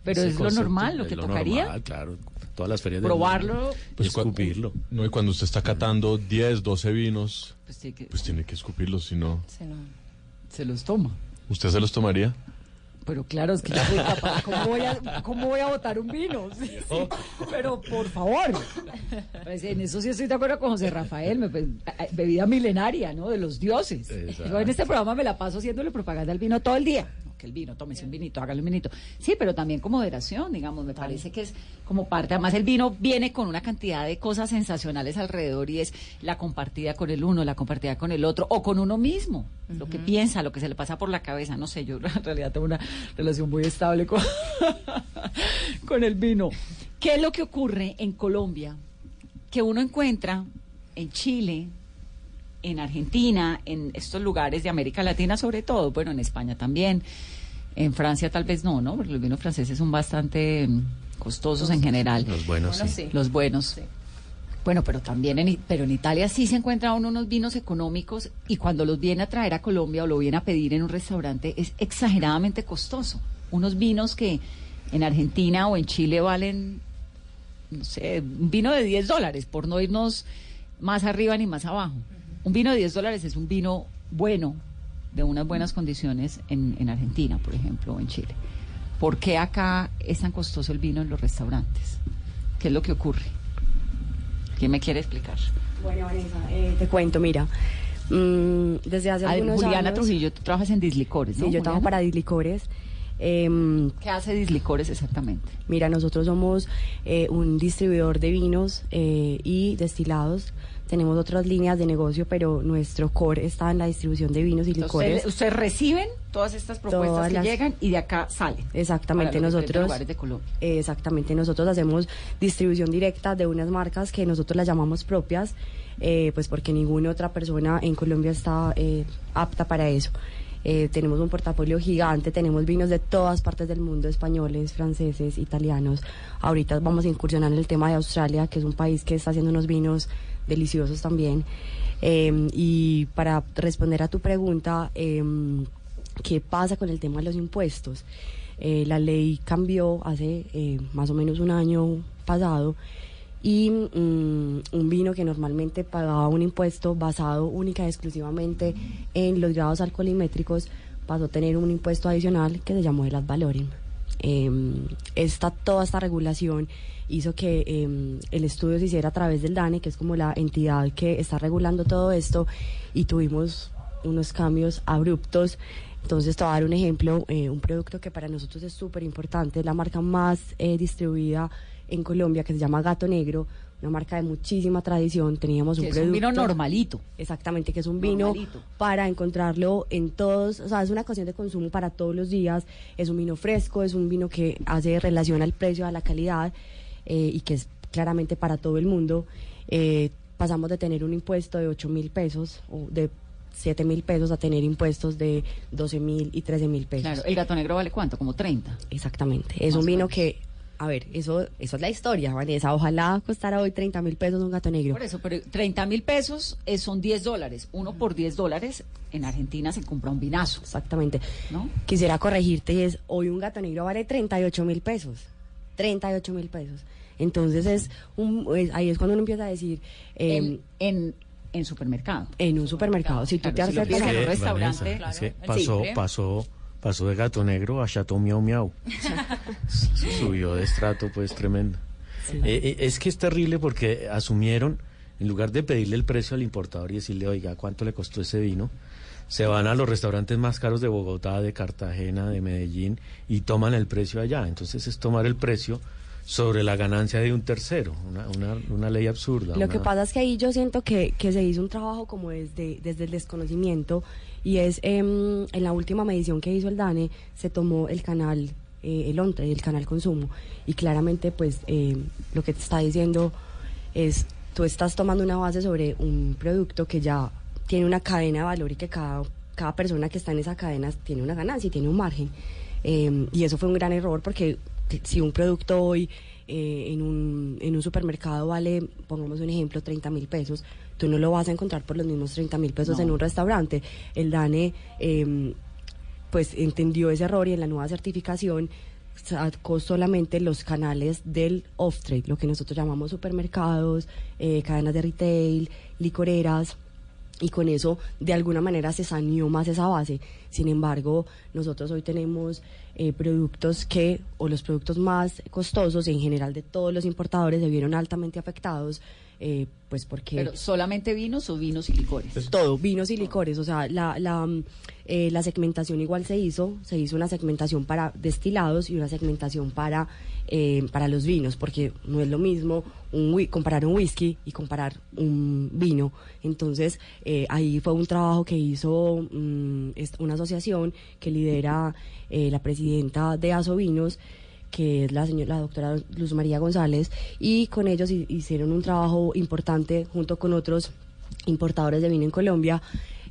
Pero Ese es lo normal, lo que tocaría. normal, claro. Todas las ferias del Probarlo. mundo, Pues escupirlo. No, y cuando usted está catando 10, 12 vinos, Pues sí que- pues tiene que escupirlos, si no. Se los toma. ¿Usted se los tomaría? Pero claro, es que yo soy capaz. ¿Cómo voy a, cómo voy a botar un vino? Sí, sí. Pero por favor. Pues en eso sí estoy de acuerdo con José Rafael. me- pues, eh, bebida milenaria, ¿no? De los dioses. Exacto. Yo en este programa me la paso haciéndole propaganda al vino todo el día. Que el vino, tómese un vinito, hágale un vinito. Sí, pero también con moderación, digamos. Me parece que es como parte. Además, el vino viene con una cantidad de cosas sensacionales alrededor y es la compartida con el uno, la compartida con el otro o con uno mismo. Lo que piensa, lo que se le pasa por la cabeza. No sé, yo en realidad tengo una relación muy estable con, con el vino. ¿Qué es lo que ocurre en Colombia? Que uno encuentra en Chile, en Argentina, en estos lugares de América Latina sobre todo, bueno, en España también, en Francia tal vez no, ¿no? Porque los vinos franceses son bastante mm, costosos en general. Los buenos, Bueno, sí. sí. Los buenos. Bueno, pero también en, pero en Italia sí se encuentran uno unos vinos económicos y cuando los viene a traer a Colombia o lo viene a pedir en un restaurante es exageradamente costoso. Unos vinos que en Argentina o en Chile valen no sé, un vino de 10 dólares, por no irnos más arriba ni más abajo. Un vino de 10 dólares es un vino bueno, de unas buenas condiciones en, en Argentina, por ejemplo, o en Chile. ¿Por qué acá es tan costoso el vino en los restaurantes? ¿Qué es lo que ocurre? ¿Quién me quiere explicar? Bueno, Vanessa, eh, te cuento, mira. mm, desde hace Ah, algunos Juliana años... Trujillo, tú trabajas en Dislicores, ¿no? Sí, yo trabajo Juliana? para Dislicores. Em, ¿Qué hace Dislicores exactamente? Mira, nosotros somos eh, un distribuidor de vinos eh, y destilados. Tenemos otras líneas de negocio, pero nuestro core está en la distribución de vinos y licores. Ustedes, reciben todas estas propuestas Todas que las- llegan y de acá salen. Exactamente, nosotros lugares de Colombia. eh, exactamente nosotros hacemos distribución directa de unas marcas que nosotros las llamamos propias, eh, pues porque ninguna otra persona en Colombia está eh, apta para eso. Eh, tenemos un portafolio gigante, tenemos vinos de todas partes del mundo, españoles, franceses, italianos. Ahorita vamos a incursionar en el tema de Australia, que es un país que está haciendo unos vinos deliciosos también. Eh, y para responder a tu pregunta, em, ¿qué pasa con el tema de los impuestos? Eh, la ley cambió hace eh, más o menos un año pasado y mm, un vino que normalmente pagaba un impuesto basado única y exclusivamente en los grados alcoholimétricos pasó a tener un impuesto adicional que se llamó el ad valorem. Eh, esta, toda esta regulación hizo que eh, el estudio se hiciera a través del DANE, que es como la entidad que está regulando todo esto, y tuvimos unos cambios abruptos. Entonces, te voy a dar un ejemplo, eh, un producto que para nosotros es súper importante, es la marca más eh, distribuida en Colombia, que se llama Gato Negro, una marca de muchísima tradición. Teníamos un Que es producto... un vino normalito. Exactamente, que es un vino Normalito. para encontrarlo en todos, o sea, es una ocasión de consumo para todos los días, es un vino fresco, es un vino que hace relación al precio, a la calidad eh, y que es claramente para todo el mundo. Eh, pasamos de tener un impuesto de 8 mil pesos o de 7 mil pesos a tener impuestos de 12 mil y 13 mil pesos. Claro, el gato negro vale cuánto, como 30. Exactamente, es Más un vino que, a ver, eso, eso es la historia, Vanessa, ojalá costara hoy 30 mil pesos un gato negro. Por eso, pero 30 mil pesos eh, son 10 dólares. Uno por 10 dólares en Argentina se compra un vinazo. Exactamente. ¿No? Quisiera corregirte y es, hoy un gato negro vale 38 mil pesos. 38 mil pesos. Entonces es un, es- ahí es cuando uno empieza a decir... eh, En, en, en supermercado. en un supermercado, si tú te si en a un restaurante, Vanessa, claro, es que el pasó, pasó, pasó de gato negro a chateau miau miau. Subió de estrato, pues tremendo. Eh, eh, es que es terrible porque asumieron, en lugar de pedirle el precio al importador y decirle, oiga, ¿cuánto le costó ese vino? Se van a los restaurantes más caros de Bogotá, de Cartagena, de Medellín y toman el precio allá. Entonces es tomar el precio sobre la ganancia de un tercero, una, una, una ley absurda. Lo que pasa es que ahí yo siento que, que se hizo un trabajo como desde, desde el desconocimiento y es em, en la última medición que hizo el DANE se tomó el canal, eh, el ONTRE, el canal consumo y claramente pues eh, lo que te está diciendo es tú estás tomando una base sobre un producto que ya tiene una cadena de valor y que cada, cada persona que está en esa cadena tiene una ganancia y tiene un margen. Eh, y eso fue un gran error porque si un producto hoy eh, en, un, en un supermercado vale, pongamos un ejemplo, 30 mil pesos, tú no lo vas a encontrar por los mismos 30 mil pesos No. en un restaurante. El DANE eh, pues entendió ese error y en la nueva certificación sacó solamente los canales del off-trade, lo que nosotros llamamos supermercados, eh, cadenas de retail, licoreras, y con eso de alguna manera se saneó más esa base. Sin embargo, nosotros hoy tenemos eh, productos que, o los productos más costosos en general de todos los importadores, se vieron altamente afectados, eh, pues porque... Pero solamente vinos o vinos y licores. Todo, vinos y licores. O sea, la, la, mm, eh, la segmentación igual se hizo. Se hizo una segmentación para destilados y una segmentación para, eh, para los vinos, porque no es lo mismo un, comparar un whisky y comparar un vino. Entonces, ahí fue un trabajo que hizo es- una asociación que lidera eh, la presidenta de Asovinos que es la señora, la doctora Luz María González, y con ellos hi- hicieron un trabajo importante junto con otros importadores de vino en Colombia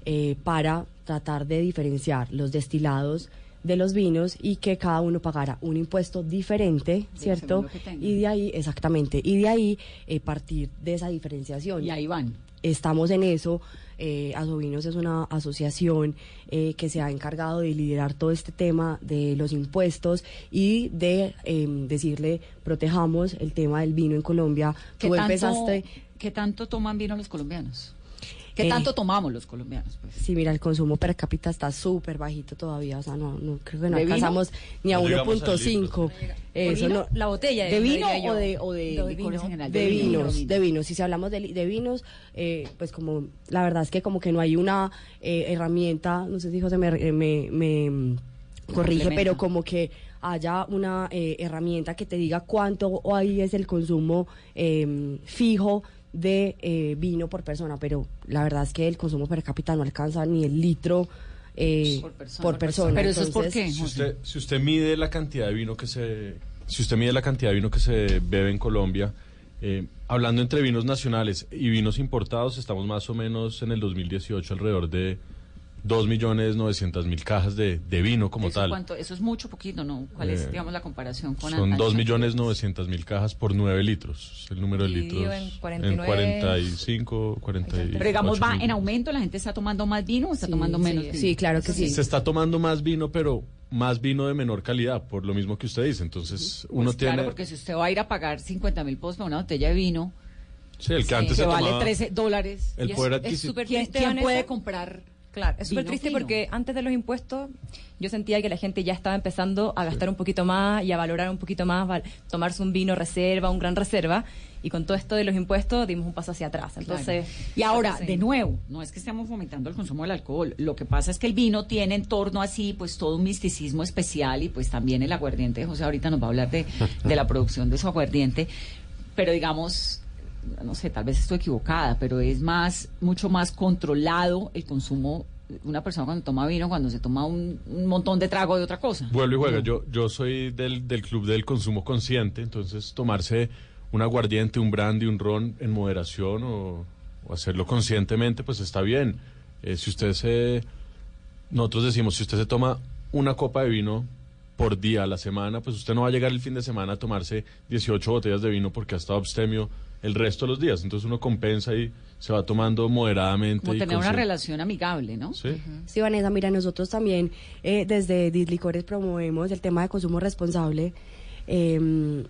eh, para tratar de diferenciar los destilados de los vinos y que cada uno pagara un impuesto diferente, ¿cierto? Y de ahí, exactamente, y de ahí eh, partir de esa diferenciación. Y ahí van. estamos en eso. Eh, Asovinos es una asociación eh, que se ha encargado de liderar todo este tema de los impuestos y de em, decirle protejamos el tema del vino en Colombia. ¿Qué Tú tanto, empezaste. ¿Qué tanto toman vino los colombianos? ¿Qué Eh, tanto tomamos los colombianos? Pues? Sí, mira, el consumo per cápita está súper bajito todavía, o sea, no, no creo que no alcanzamos ni a No llegamos al 1.5. Eso vino? no, La botella, ¿De vino o de, o de, de licores vino. en general? De De, vino. vinos, de vinos. Si hablamos de, vinos, eh, pues como la verdad es que como que no hay una eh, herramienta, no sé si José me, eh, me, me, corrige, pero como que haya una eh, herramienta que te diga cuánto hoy es el consumo eh, fijo de eh, vino por persona, pero la verdad es que el consumo per cápita no alcanza ni el litro eh, Por persona. por persona. Pero eso es por Entonces, qué, Si usted, si usted mide la cantidad de vino que se, si usted mide la cantidad de vino que se bebe en Colombia, eh, hablando entre vinos nacionales y vinos importados, estamos más o menos en el 2018 alrededor de 2.900.000 cajas de, de vino como ¿Eso, tal. cuánto? eso es mucho, poquito, ¿no? ¿Cuál es, Eh, digamos, la comparación con Son an- 2.900.000 cajas por 9 litros. Es el número de litros. en 49. 45, 48. Pero digamos, va mil. en aumento, la gente está tomando más vino o está tomando menos vino. sí, claro que sí. Se está tomando más vino, pero más vino de menor calidad, por lo mismo que usted dice. Entonces, uno Pues tiene... Claro, porque si usted va a ir a pagar 50 mil pesos por una botella de vino, Sí, el que antes que se vale tomaba... 13 dólares, El es- poder es ¿quién, quién puede comprar? Claro, es súper triste fino. porque antes de los impuestos yo sentía que la gente ya estaba empezando a gastar un poquito más y a valorar un poquito más, val- tomarse un vino reserva, un gran reserva, y con todo esto de los impuestos dimos un paso hacia atrás. Entonces, Claro. y ahora, sí. de nuevo, no es que estemos fomentando el consumo del alcohol, lo que pasa es que el vino tiene en torno así, pues todo un misticismo especial y pues también el aguardiente, José ahorita nos va a hablar de, de la producción de su aguardiente, pero digamos, no sé, tal vez estoy equivocada, pero es más, mucho más controlado el consumo una persona cuando toma vino, cuando se toma un, un montón de trago de otra cosa. Vuelve y juega. Yo, yo soy del, del club del consumo consciente, entonces tomarse un aguardiente, un brandy, un ron en moderación o, o hacerlo conscientemente, pues está bien. Eh, si usted se... Nosotros decimos, si usted se toma una copa de vino por día a la semana, pues usted no va a llegar el fin de semana a tomarse 18 botellas de vino porque ha estado abstemio el resto de los días. Entonces uno compensa y se va tomando moderadamente. Como y tener una relación amigable, ¿no? Sí. Sí, Vanessa, mira, nosotros también eh, desde Dislicores promovemos el tema de consumo responsable eh,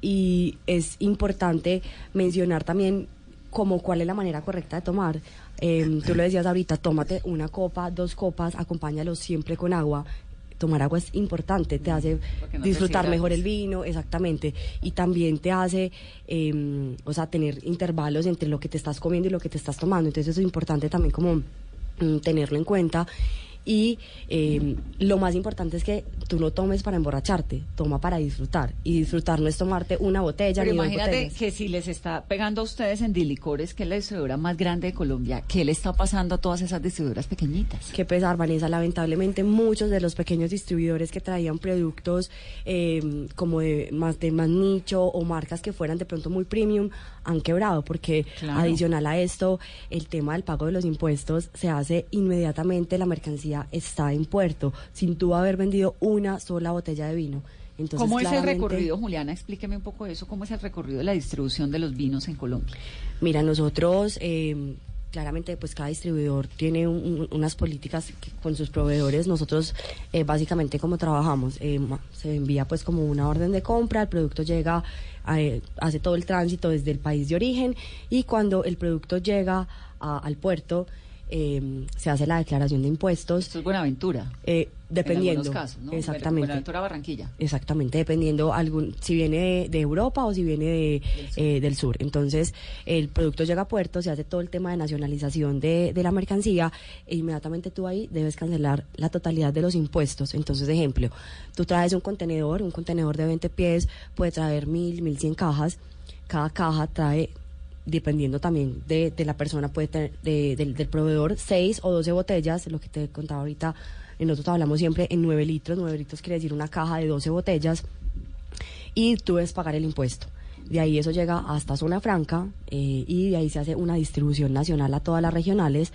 y es importante mencionar también como cuál es la manera correcta de tomar. Eh, tú lo decías ahorita, tómate una copa, dos copas, acompáñalo siempre con agua. Tomar agua es importante, te hace no disfrutar mejor el vino, exactamente, y también te hace, eh, o sea, tener intervalos entre lo que te estás comiendo y lo que te estás tomando. Entonces eso es importante también como mm, tenerlo en cuenta. Y eh, lo más importante es que tú no tomes para emborracharte, toma para disfrutar. Y disfrutar no es tomarte una botella Pero ni imagínate que si les está pegando a ustedes en Dilicores, que es la distribuidora más grande de Colombia, ¿qué le está pasando a todas esas distribuidoras pequeñitas? Qué pesar, Vanessa. Lamentablemente, muchos de los pequeños distribuidores que traían productos eh, como de más, de más nicho o marcas que fueran de pronto muy premium han quebrado porque Claro. adicional a esto, el tema del pago de los impuestos se hace inmediatamente, la mercancía está en puerto, sin tú haber vendido una sola botella de vino. Entonces, ¿Cómo es el recorrido, Juliana? Explíqueme un poco eso. ¿Cómo es el recorrido de la distribución de los vinos en Colombia? Mira, nosotros, eh, claramente, pues cada distribuidor tiene un- un- unas políticas que- con sus proveedores. Nosotros, eh, básicamente, como trabajamos, eh, se envía pues como una orden de compra, el producto llega, eh, hace todo el tránsito desde el país de origen y cuando el producto llega al puerto, eh, se hace la declaración de impuestos. Esto es Buenaventura. Eh, dependiendo. En casos, ¿no? Exactamente. Buenaventura, Barranquilla. Exactamente, dependiendo algún, si viene de, de Europa o si viene de, eh, del sur. Entonces, el producto llega a puerto, se hace todo el tema de nacionalización de, de la mercancía e inmediatamente tú ahí debes cancelar la totalidad de los impuestos. Entonces, ejemplo, tú traes un contenedor, un contenedor de 20 pies puede traer mil, mil cien cajas. Cada caja trae dependiendo también de, de la persona, puede tener, de- del, del proveedor, 6 o 12 botellas, lo que te contaba ahorita, eh, nosotros hablamos siempre en 9 litros, 9 litros quiere decir una caja de 12 botellas, y tú debes pagar el impuesto. De ahí eso llega hasta zona franca eh, y de ahí se hace una distribución nacional a todas las regionales,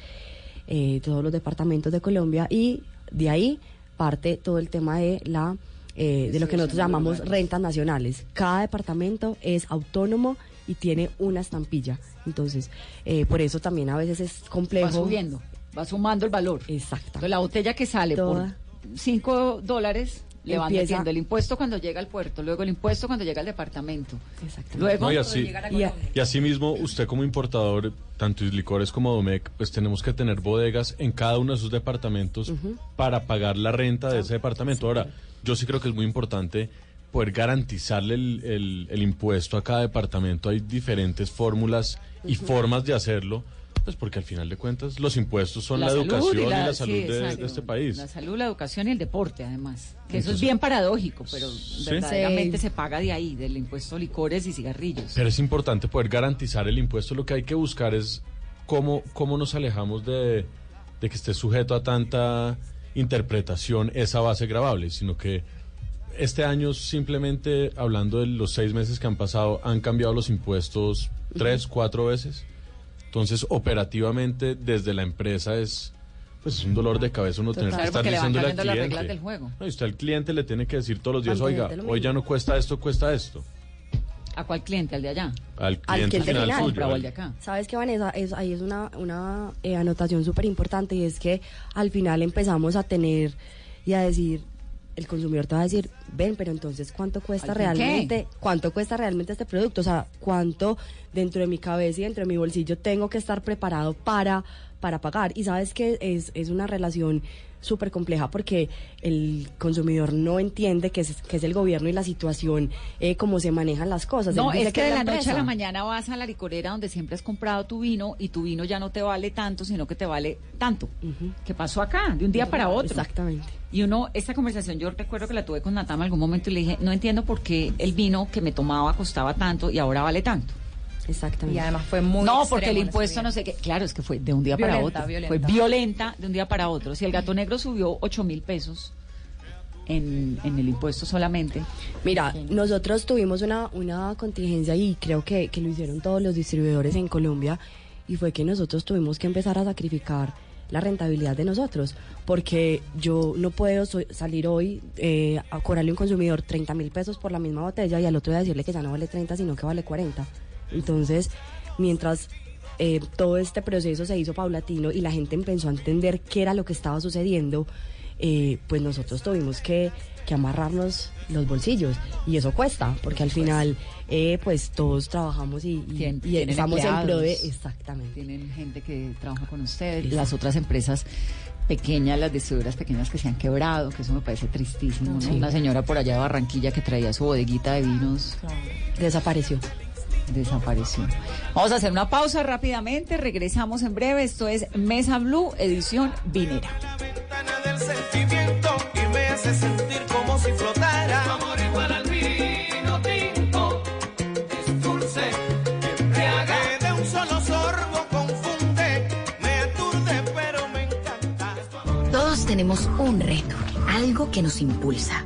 eh, todos los departamentos de Colombia y de ahí parte todo el tema de la eh, de lo que nosotros llamamos rentas nacionales. Cada departamento es autónomo y tiene una estampilla. Entonces, eh, por eso también a veces es complejo. Va subiendo, va sumando el valor. Exacto. La botella que sale Toda. por 5 dólares le van Empieza- metiendo el impuesto cuando llega al puerto, luego el impuesto cuando llega al departamento. Exacto. Luego, No, y así, llegar a y a- y así mismo, usted como importador, tanto licores como Domec, pues tenemos que tener bodegas en cada uno de esos departamentos para pagar la renta de ese departamento. Ahora, yo sí creo que es muy importante poder garantizarle el, el- el impuesto a cada departamento. Hay diferentes fórmulas y formas de hacerlo, pues porque al final de cuentas los impuestos son la, educación y la, salud de- este país. La salud, la educación y el deporte, además. Que eso es bien paradójico, pero Sí. verdaderamente Sí. se paga de ahí, del impuesto a licores y cigarrillos. Pero es importante poder garantizar el impuesto. Lo que hay que buscar es cómo, cómo nos alejamos de, de que esté sujeto a tanta interpretación esa base grabable, sino que este año simplemente, hablando de los seis meses que han pasado, han cambiado los impuestos tres, cuatro veces. Entonces, operativamente, desde la empresa es... Pues es un dolor de cabeza uno tener que estar diciéndole al cliente. del juego. No, y usted al cliente le tiene que decir todos los días, oiga, hoy mismo". ya no cuesta esto, cuesta esto. ¿A cuál cliente? ¿Al de allá? Al Al cliente, cliente final, final. suyo. Al- al de acá. Sabes que Vanessa, es, ahí es una, una eh, anotación súper importante y es que al final empezamos a tener y a decir, el consumidor te va a decir, ven, pero entonces cuánto cuesta realmente, cuánto cuesta realmente este producto, o sea, cuánto dentro de mi cabeza y dentro de mi bolsillo tengo que estar preparado para, para pagar. Y sabes que es, es una relación súper compleja porque el consumidor no entiende que es, que es el gobierno y la situación, eh, cómo se manejan las cosas. No, es que de la noche a la mañana vas a la licorera donde siempre has comprado tu vino y tu vino ya no te vale tanto, sino que te vale tanto. ¿Qué pasó acá? De un día para otro. Exactamente. Y uno, esta conversación yo recuerdo que la tuve con Natama en algún momento y le dije, no entiendo por qué el vino que me tomaba costaba tanto y ahora vale tanto. Exactamente. Y además fue muy no, porque el impuesto no sé qué. Claro, es que fue de un día para Violenta, otro. violenta. Fue violenta de un día para otro. Si el gato negro subió 8 mil pesos en, en el impuesto solamente. Mira, nosotros tuvimos una, una contingencia y creo que, que lo hicieron todos los distribuidores en Colombia y fue que nosotros tuvimos que empezar a sacrificar la rentabilidad de nosotros porque yo no puedo so- salir hoy eh, a cobrarle a un consumidor 30 mil pesos por la misma botella y al otro día decirle que ya no vale 30 sino que vale 40. Entonces, mientras eh, todo este proceso se hizo paulatino y la gente empezó a entender qué era lo que estaba sucediendo, eh, pues nosotros tuvimos que, que amarrarnos los bolsillos y eso cuesta porque al final eh, pues todos trabajamos y, y- Tien- y tienen estamos en pro de exactamente Tienen gente que trabaja con ustedes. Las otras empresas pequeñas, las distribuidoras pequeñas que se han quebrado, que eso me parece tristísimo. ¿no? Sí. Una señora por allá de Barranquilla que traía su bodeguita de vinos. desapareció Desapareció. Vamos a hacer una pausa rápidamente. Regresamos en breve. Esto es Mesa Blue, edición vinera. Todos tenemos un reto, algo que nos impulsa,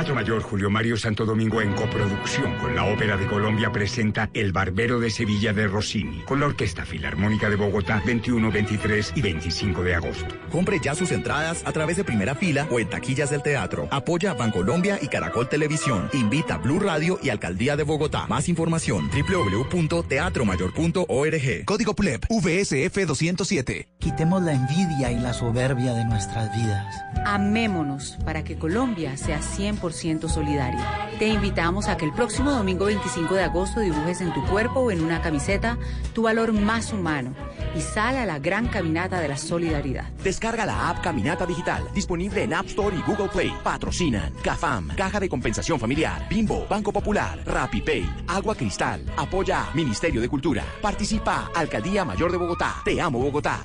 Teatro Mayor Julio Mario Santo Domingo en coproducción con la Ópera de Colombia presenta El Barbero de Sevilla de Rossini con la Orquesta Filarmónica de Bogotá 21, 23 y 25 de agosto. Compre ya sus entradas a través de primera fila o en taquillas del teatro. Apoya Bancolombia y Caracol Televisión. Invita Blue Radio y Alcaldía de Bogotá. Más información www.teatromayor.org. Código PLEP VSF 207. Quitemos la envidia y la soberbia de nuestras vidas. Amémonos para que Colombia sea 100% solidaria. Te invitamos a que el próximo domingo 25 de agosto dibujes en tu cuerpo o en una camiseta tu valor más humano y sal a la gran caminata de la solidaridad. Descarga la app Caminata Digital, disponible en App Store y Google Play. Patrocinan CAFAM, Caja de Compensación Familiar, Bimbo, Banco Popular, RappiPay, Agua Cristal, apoya Ministerio de Cultura. Participa Alcaldía Mayor de Bogotá. Te amo Bogotá.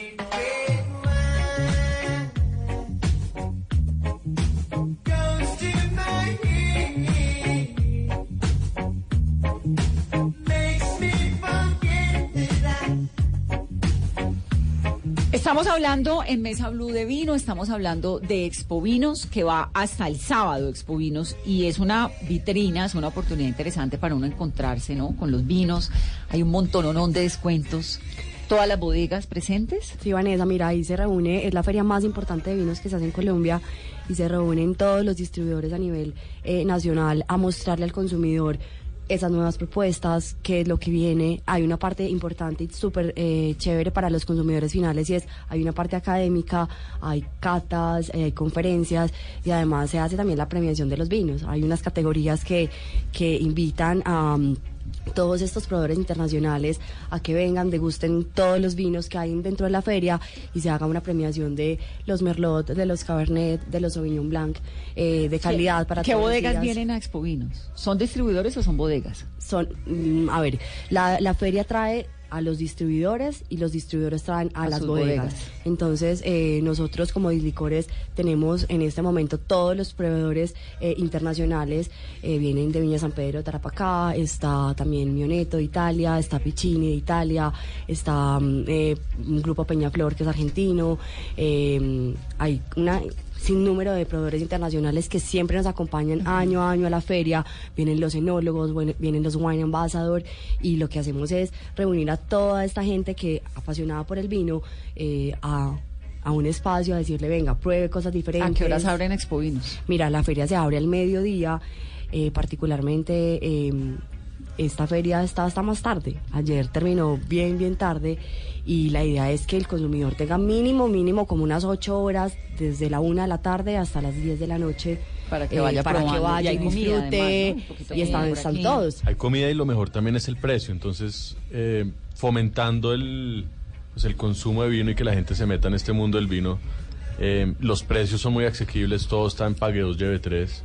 Estamos hablando en Mesa Blue de vino, estamos hablando de Expo Vinos, que va hasta el sábado Expo Vinos, y es una vitrina, es una oportunidad interesante para uno encontrarse, ¿no? Con los vinos, hay un montononón de descuentos. ¿Todas las bodegas presentes? Sí, Vanessa, mira, ahí se reúne, es la feria más importante de vinos que se hace en Colombia y se reúnen todos los distribuidores a nivel eh, nacional a mostrarle al consumidor esas nuevas propuestas, qué es lo que viene. Hay una parte importante y súper eh, chévere para los consumidores finales y es, hay una parte académica, hay catas, eh, hay conferencias y además se hace también la premiación de los vinos. Hay unas categorías que, que invitan a... todos estos proveedores internacionales a que vengan, degusten todos los vinos que hay dentro de la feria y se haga una premiación de los Merlot, de los Cabernet, de los Sauvignon Blanc, eh, de calidad para ¿Qué todos los bodegas días. vienen a Expo Vinos? ¿Son distribuidores o son bodegas? Son, mm, a ver, la, la feria trae a los distribuidores y los distribuidores traen a, A las bodegas. bodegas. Entonces, eh, nosotros como Dislicores tenemos en este momento todos los proveedores eh, internacionales. eh, vienen de Viña San Pedro Tarapacá, está también Mioneto de Italia, está Piccini de Italia, está mm, eh, un grupo Peñaflor que es argentino. eh, hay una sin número de proveedores internacionales que siempre nos acompañan año a año a la feria. Vienen los enólogos, vienen los wine ambassador y lo que hacemos es reunir a toda esta gente que apasionada por el vino eh, a a un espacio a decirle, venga, pruebe cosas diferentes. ¿A qué horas abren Expo Vinos? Mira, la feria se abre al mediodía, eh, particularmente eh, esta feria está hasta más tarde. Ayer terminó bien, bien tarde y la idea es que el consumidor tenga mínimo, mínimo como unas ocho horas desde la una de la tarde hasta las 10 de la noche. Para que vaya para que vaya Y y, hay comida, disfrute. y están, todos. Hay comida y lo mejor también es el precio. Entonces, eh, fomentando el, pues el consumo de vino y que la gente se meta en este mundo del vino, eh, los precios son muy asequibles. Todo está en Pague 2, Lleve 3.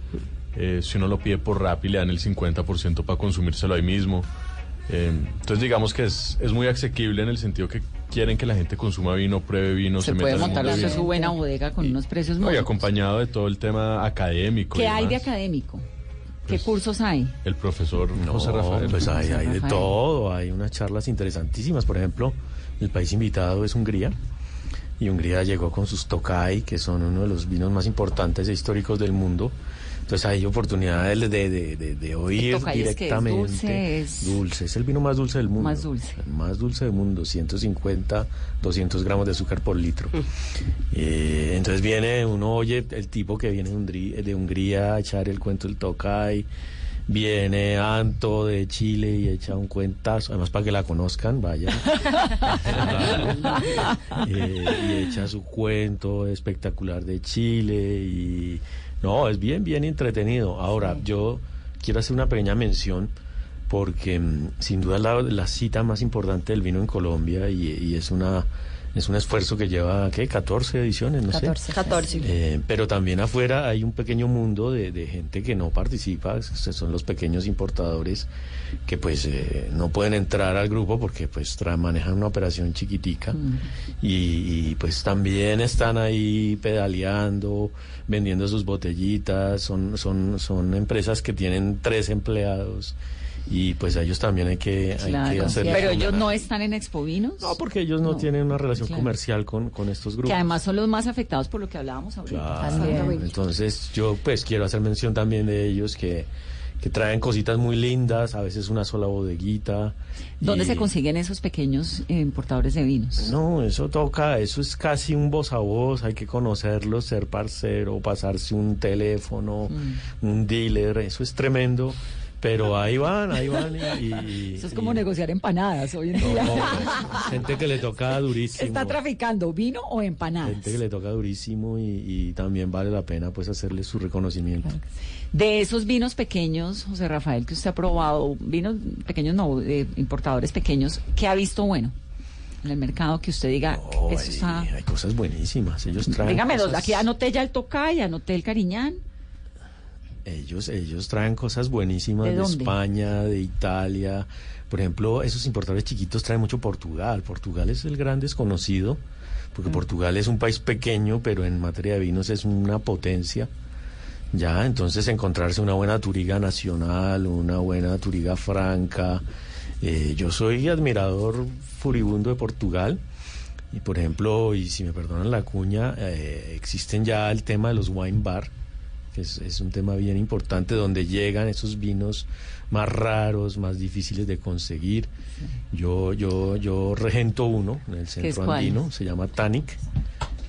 Eh, si uno lo pide por Rappi, le dan el 50% para consumírselo ahí mismo. Eh, entonces, digamos que es, es muy asequible en el sentido que quieren que la gente consuma vino, pruebe vino, se, Se meta puede en el montar usted su buena bodega con unos precios No, y muy acompañado de todo el tema académico. y ¿Qué hay de demás. académico? ¿Qué cursos hay? El profesor José No, Rafael. Pues hay, hay de todo, hay unas charlas interesantísimas. Por ejemplo, el país invitado es Hungría. Y Hungría llegó con sus Tokai, que son uno de los vinos más importantes e históricos del mundo. Entonces hay oportunidades de, de, de, de oír Tokai es que es directamente. dulce, es- Dulce, es el vino más dulce del mundo. Más dulce. El más dulce del mundo, 150, 200 gramos de azúcar por litro. Eh, entonces viene, uno oye el tipo que viene de Hungría, a echar el cuento del Tokai, viene Anto de Chile y echa un cuentazo, además para que la conozcan, vaya. Eh, y echa su cuento espectacular de Chile y no, es bien, bien entretenido. Ahora, yo quiero hacer una pequeña mención porque mm, sin duda es la, la cita más importante del vino en Colombia y, y es una es un esfuerzo que lleva, ¿qué? 14 ediciones, no 14. sé. 14. Eh, pero también afuera hay un pequeño mundo de, de gente que no participa, son los pequeños importadores que pues eh, no pueden entrar al grupo porque pues tra- manejan una operación chiquitica y, y, pues también están ahí pedaleando, vendiendo sus botellitas, son, son, son empresas que tienen tres empleados y pues a ellos también hay que, hay que Claro. hacerles Pero ellos no están en Expo Vinos. No, porque ellos no, tienen una relación claro. comercial con, con estos grupos. Que además son los más afectados por lo que hablábamos ahorita. Claro. Entonces yo pues quiero hacer mención también de ellos que, que traen cositas muy lindas, a veces una sola bodeguita. ¿Dónde y- se consiguen esos pequeños eh, importadores de vinos? No, eso toca, eso es casi un voz a voz, hay que conocerlos, ser parcero, pasarse un teléfono, Mm. un dealer, eso es tremendo, pero ahí van, ahí van y, y- Eso es como negociar empanadas hoy en No, día. gente que le toca durísimo. ¿Está traficando vino o empanadas? Gente que le toca durísimo y, y también vale la pena pues hacerle su reconocimiento. De esos vinos pequeños, José Rafael, que usted ha probado, vinos pequeños no, eh, importadores pequeños, ¿qué ha visto bueno en el mercado que usted diga, Oh, eso hay, está... hay cosas buenísimas, ellos traen Dígame dos, cosas- aquí anoté ya el Tocay, anoté el Cariñán. Ellos, ellos traen cosas buenísimas ¿De? España, de Italia. Por ejemplo, esos importadores chiquitos traen mucho Portugal. Portugal es el gran desconocido, Mm. porque Portugal es un país pequeño, pero en materia de vinos es una potencia. Ya, entonces encontrarse una buena turiga nacional, una buena turiga franca. Eh, yo soy admirador furibundo de Portugal. Y por ejemplo, y si me perdonan la cuña, eh, existen ya el tema de los wine bar, que es, es un tema bien importante, donde llegan esos vinos más raros, más difíciles de conseguir. Yo, yo, yo regento uno en el centro andino, se llama Tanic.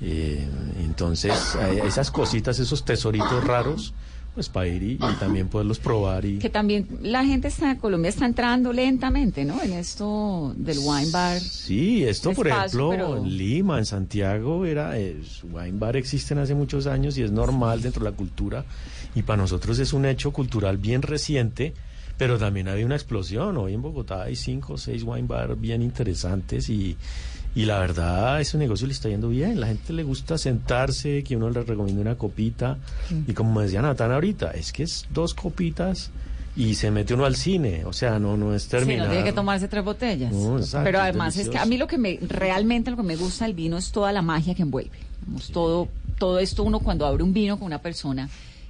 Eh, entonces, hay esas cositas, esos tesoritos raros, pues para ir y, y también poderlos probar y... Que también la gente está, Colombia está entrando lentamente, ¿no? En esto del wine bar. Sí, esto por ejemplo pero- en Lima, en Santiago, era eh, wine bar existen hace muchos años y es normal dentro de la cultura y para nosotros es un hecho cultural bien reciente, pero también había una explosión. Hoy en Bogotá hay cinco o seis wine bar bien interesantes y, y la verdad ese negocio le está yendo bien. La gente le gusta sentarse, que uno le recomiende una copita y como decía Natán ahorita, es que es dos copitas y se mete uno al cine, o sea, no, no es Sí, terminar. no tiene que tomarse tres botellas. No, exacto, Pero además es que a mí lo que me realmente lo que me gusta del vino es toda la magia que envuelve. Todo todo esto uno cuando abre un vino con una persona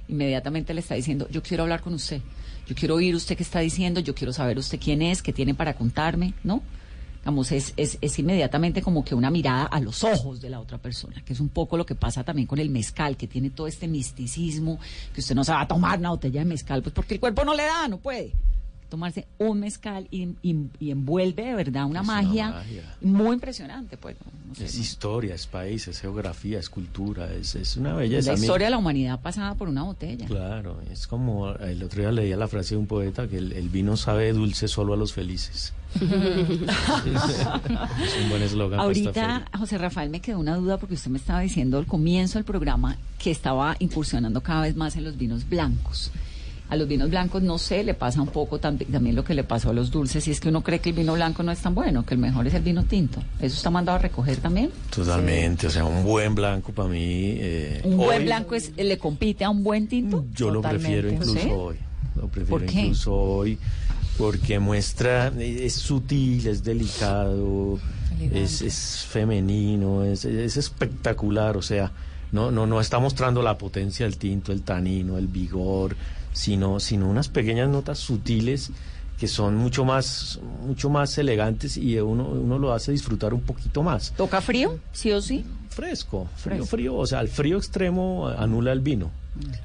inmediatamente le está diciendo, "Yo quiero hablar con usted. Yo quiero oír usted qué está diciendo, yo quiero saber usted quién es, qué tiene para contarme", ¿no? Digamos, es, es, es inmediatamente como que una mirada a los ojos de la otra persona, que es un poco lo que pasa también con el mezcal, que tiene todo este misticismo, que usted no se va a tomar una botella de mezcal, pues porque el cuerpo no le da, no puede tomarse un mezcal y, y- y envuelve de verdad una magia, muy impresionante, pues. ¿no? No sé, Es ¿no? historia, es país, es geografía, es cultura, es, es una belleza. la historia de la humanidad pasada por una botella. Claro, es como el otro día leía la frase de un poeta que el, el vino sabe dulce solo a los felices. es un buen eslogan Ahorita. José Rafael, me quedó una duda porque usted me estaba diciendo al comienzo del programa que estaba incursionando cada vez más en los vinos blancos. A los vinos blancos, no sé, le pasa un poco tam- también lo que le pasó a los dulces, y es que uno cree que el vino blanco no es tan bueno, que el mejor es el vino tinto. ¿Eso está mandado a recoger también? Totalmente, o sea, un buen blanco para mí. eh, ¿Un buen blanco es, le compite a un buen tinto? Yo lo prefiero incluso ¿Sí? hoy. Lo prefiero ¿Por qué? incluso hoy porque muestra, eh, es sutil, es delicado, es, es femenino, es, es espectacular, o sea, no, no, no está mostrando la potencia del tinto, el tanino, el vigor, sino, sino unas pequeñas notas sutiles que son mucho más, mucho más elegantes y uno, uno lo hace disfrutar un poquito más. ¿Toca frío? ¿Sí o sí? Fresco, frío, frío, o sea, el frío extremo anula el vino.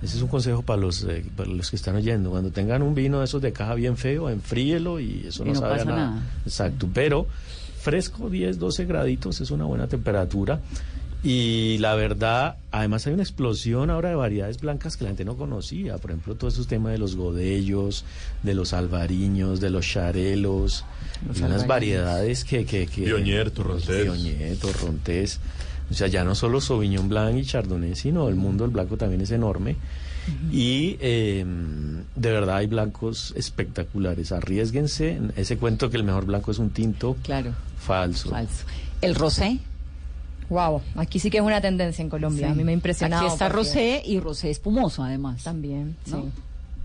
Ese es un consejo para los, eh, para los que están oyendo. Cuando tengan un vino de esos de caja bien feo, enfríelo y eso Y no, no sabe a pasa nada. nada. Exacto, pero fresco 10, 12 graditos es una buena temperatura. Y la verdad, además hay una explosión ahora de variedades blancas que la gente no conocía. Por ejemplo, todo esos temas de los godellos, de los albariños, de los charelos, Los y unas variedades que... que, que Viognier, Torrontés. Torrontés. O sea, ya no solo Sauvignon Blanc y Chardonnay, sino el mundo del blanco también es enorme. Y eh, de verdad hay blancos espectaculares. Arriesguense. Ese cuento que el mejor blanco es un tinto. Claro. Falso. Falso. ¿El rosé? Wow, aquí sí que es una tendencia en Colombia. Sí. A mí me ha impresionado. Aquí está porque- rosé y rosé espumoso, además. También, ¿no? sí.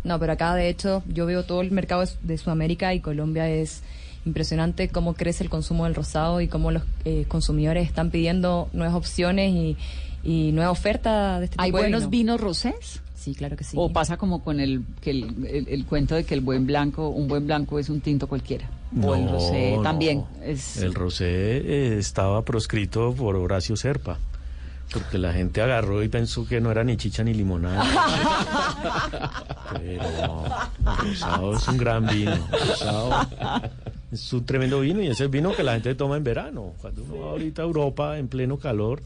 No, pero acá de hecho yo veo todo el mercado de Sudamérica y Colombia es impresionante cómo crece el consumo del rosado y cómo los eh, consumidores están pidiendo nuevas opciones y, y nueva oferta de este tipo ¿Hay de buenos vino. vinos rosés? Sí, claro que sí. ¿O pasa como con el, que el, el- el cuento de que el buen blanco, un buen blanco es un tinto cualquiera? o el No, rosé no. también es... El rosé eh, estaba proscrito por Horacio Serpa. Porque la gente agarró y pensó que no era ni chicha ni limonada. Pero rosado es un gran vino. Rosado es un tremendo vino y ese es el vino que la gente toma en verano. Cuando uno va ahorita a Europa en pleno calor,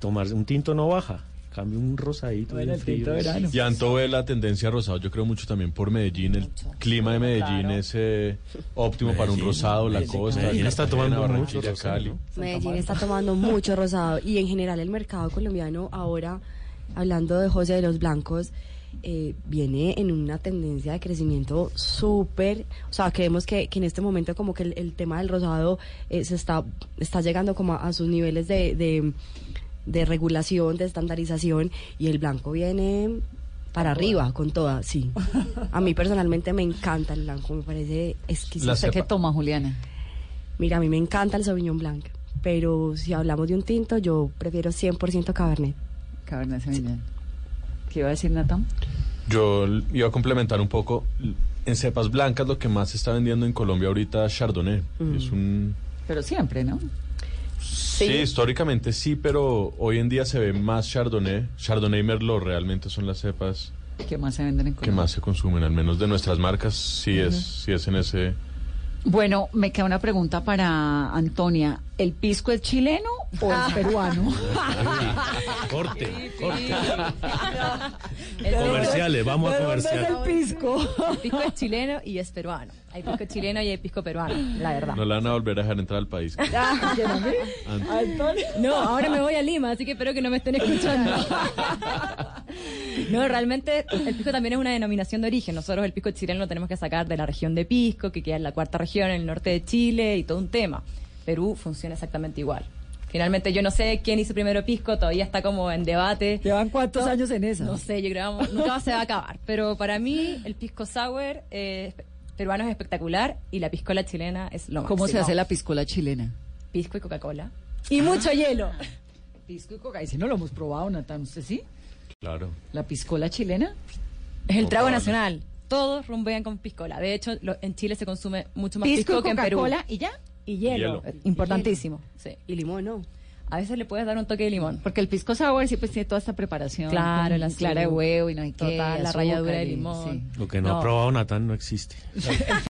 tomarse un tinto no baja. Cambio un rosadito Bueno, bien frío. de verano. Y Anto ve la tendencia rosado, yo creo mucho también por Medellín, el clima de Medellín es eh, óptimo para un Medellín, rosado, la Medellín, costa, Medellín está tomando mucho rosado, Cali. ¿no? Medellín está tomando mucho rosado y en general el mercado colombiano ahora, hablando de José de los Blancos, eh, viene en una tendencia de crecimiento súper, o sea, creemos que, que en este momento como que el, el tema del rosado eh, se está, está llegando como a, a sus niveles de, de, de regulación, de estandarización y el blanco viene para arriba con toda, sí. A mí personalmente me encanta el blanco, me parece exquisito. ¿Usted qué toma, Juliana? Mira, a mí me encanta el Sauvignon Blanc, pero si hablamos de un tinto, yo prefiero 100% Cabernet. Cabernet Sauvignon. ¿Qué iba a decir Natán? Yo iba a complementar un poco, en cepas blancas lo que más se está vendiendo en Colombia ahorita es Chardonnay. Mm. Es un... Pero siempre, ¿no? Sí. históricamente sí, pero hoy en día se ve más Chardonnay. Chardonnay y Merlot realmente son las cepas ¿Qué más se venden en que Colombia? más se consumen, al menos de nuestras marcas, sí es, sí es en ese... Bueno, me queda una pregunta para Antonia. ¿El pisco es chileno o es peruano? Corte, corte. Comerciales, vamos a comerciales. el pisco? El pisco es chileno y es peruano. Hay pisco chileno y hay pisco peruano, la verdad. No la van a volver a dejar entrar al país. Ah. No, ahora me voy a Lima, así que espero que no me estén escuchando. No, realmente el pisco también es una denominación de origen. Nosotros el pisco chileno lo tenemos que sacar de la región de Pisco, que queda en la cuarta región, en el norte de Chile, y todo un tema. Perú funciona exactamente igual. Finalmente yo no sé quién hizo primero pisco, todavía está como en debate. ¿Llevan cuántos No, años en esa? No sé, yo creo que nunca se va a acabar. Pero para mí el pisco sour eh, peruano es espectacular y la piscola chilena es lo máximo. ¿Cómo se hace la piscola chilena? Pisco y Coca-Cola. Y mucho hielo. Pisco y coca. Ese no lo hemos probado, Natán. ¿Usted sí? Claro. ¿La piscola chilena? Es el trago nacional. Todos rumbean con piscola. De hecho, lo- en Chile se consume mucho más Pisco pisco, que en Perú. Coca-Cola y ya. Y hielo. Hielo. Eh, Importantísimo. Sí. Y limón, ¿no? A veces le puedes dar un toque de limón. Porque el pisco sour siempre tiene toda esta preparación. Claro, la clara de huevo y no hay. Total, la ralladura de y- limón. sí. Lo que no, No. ha probado Natán no existe.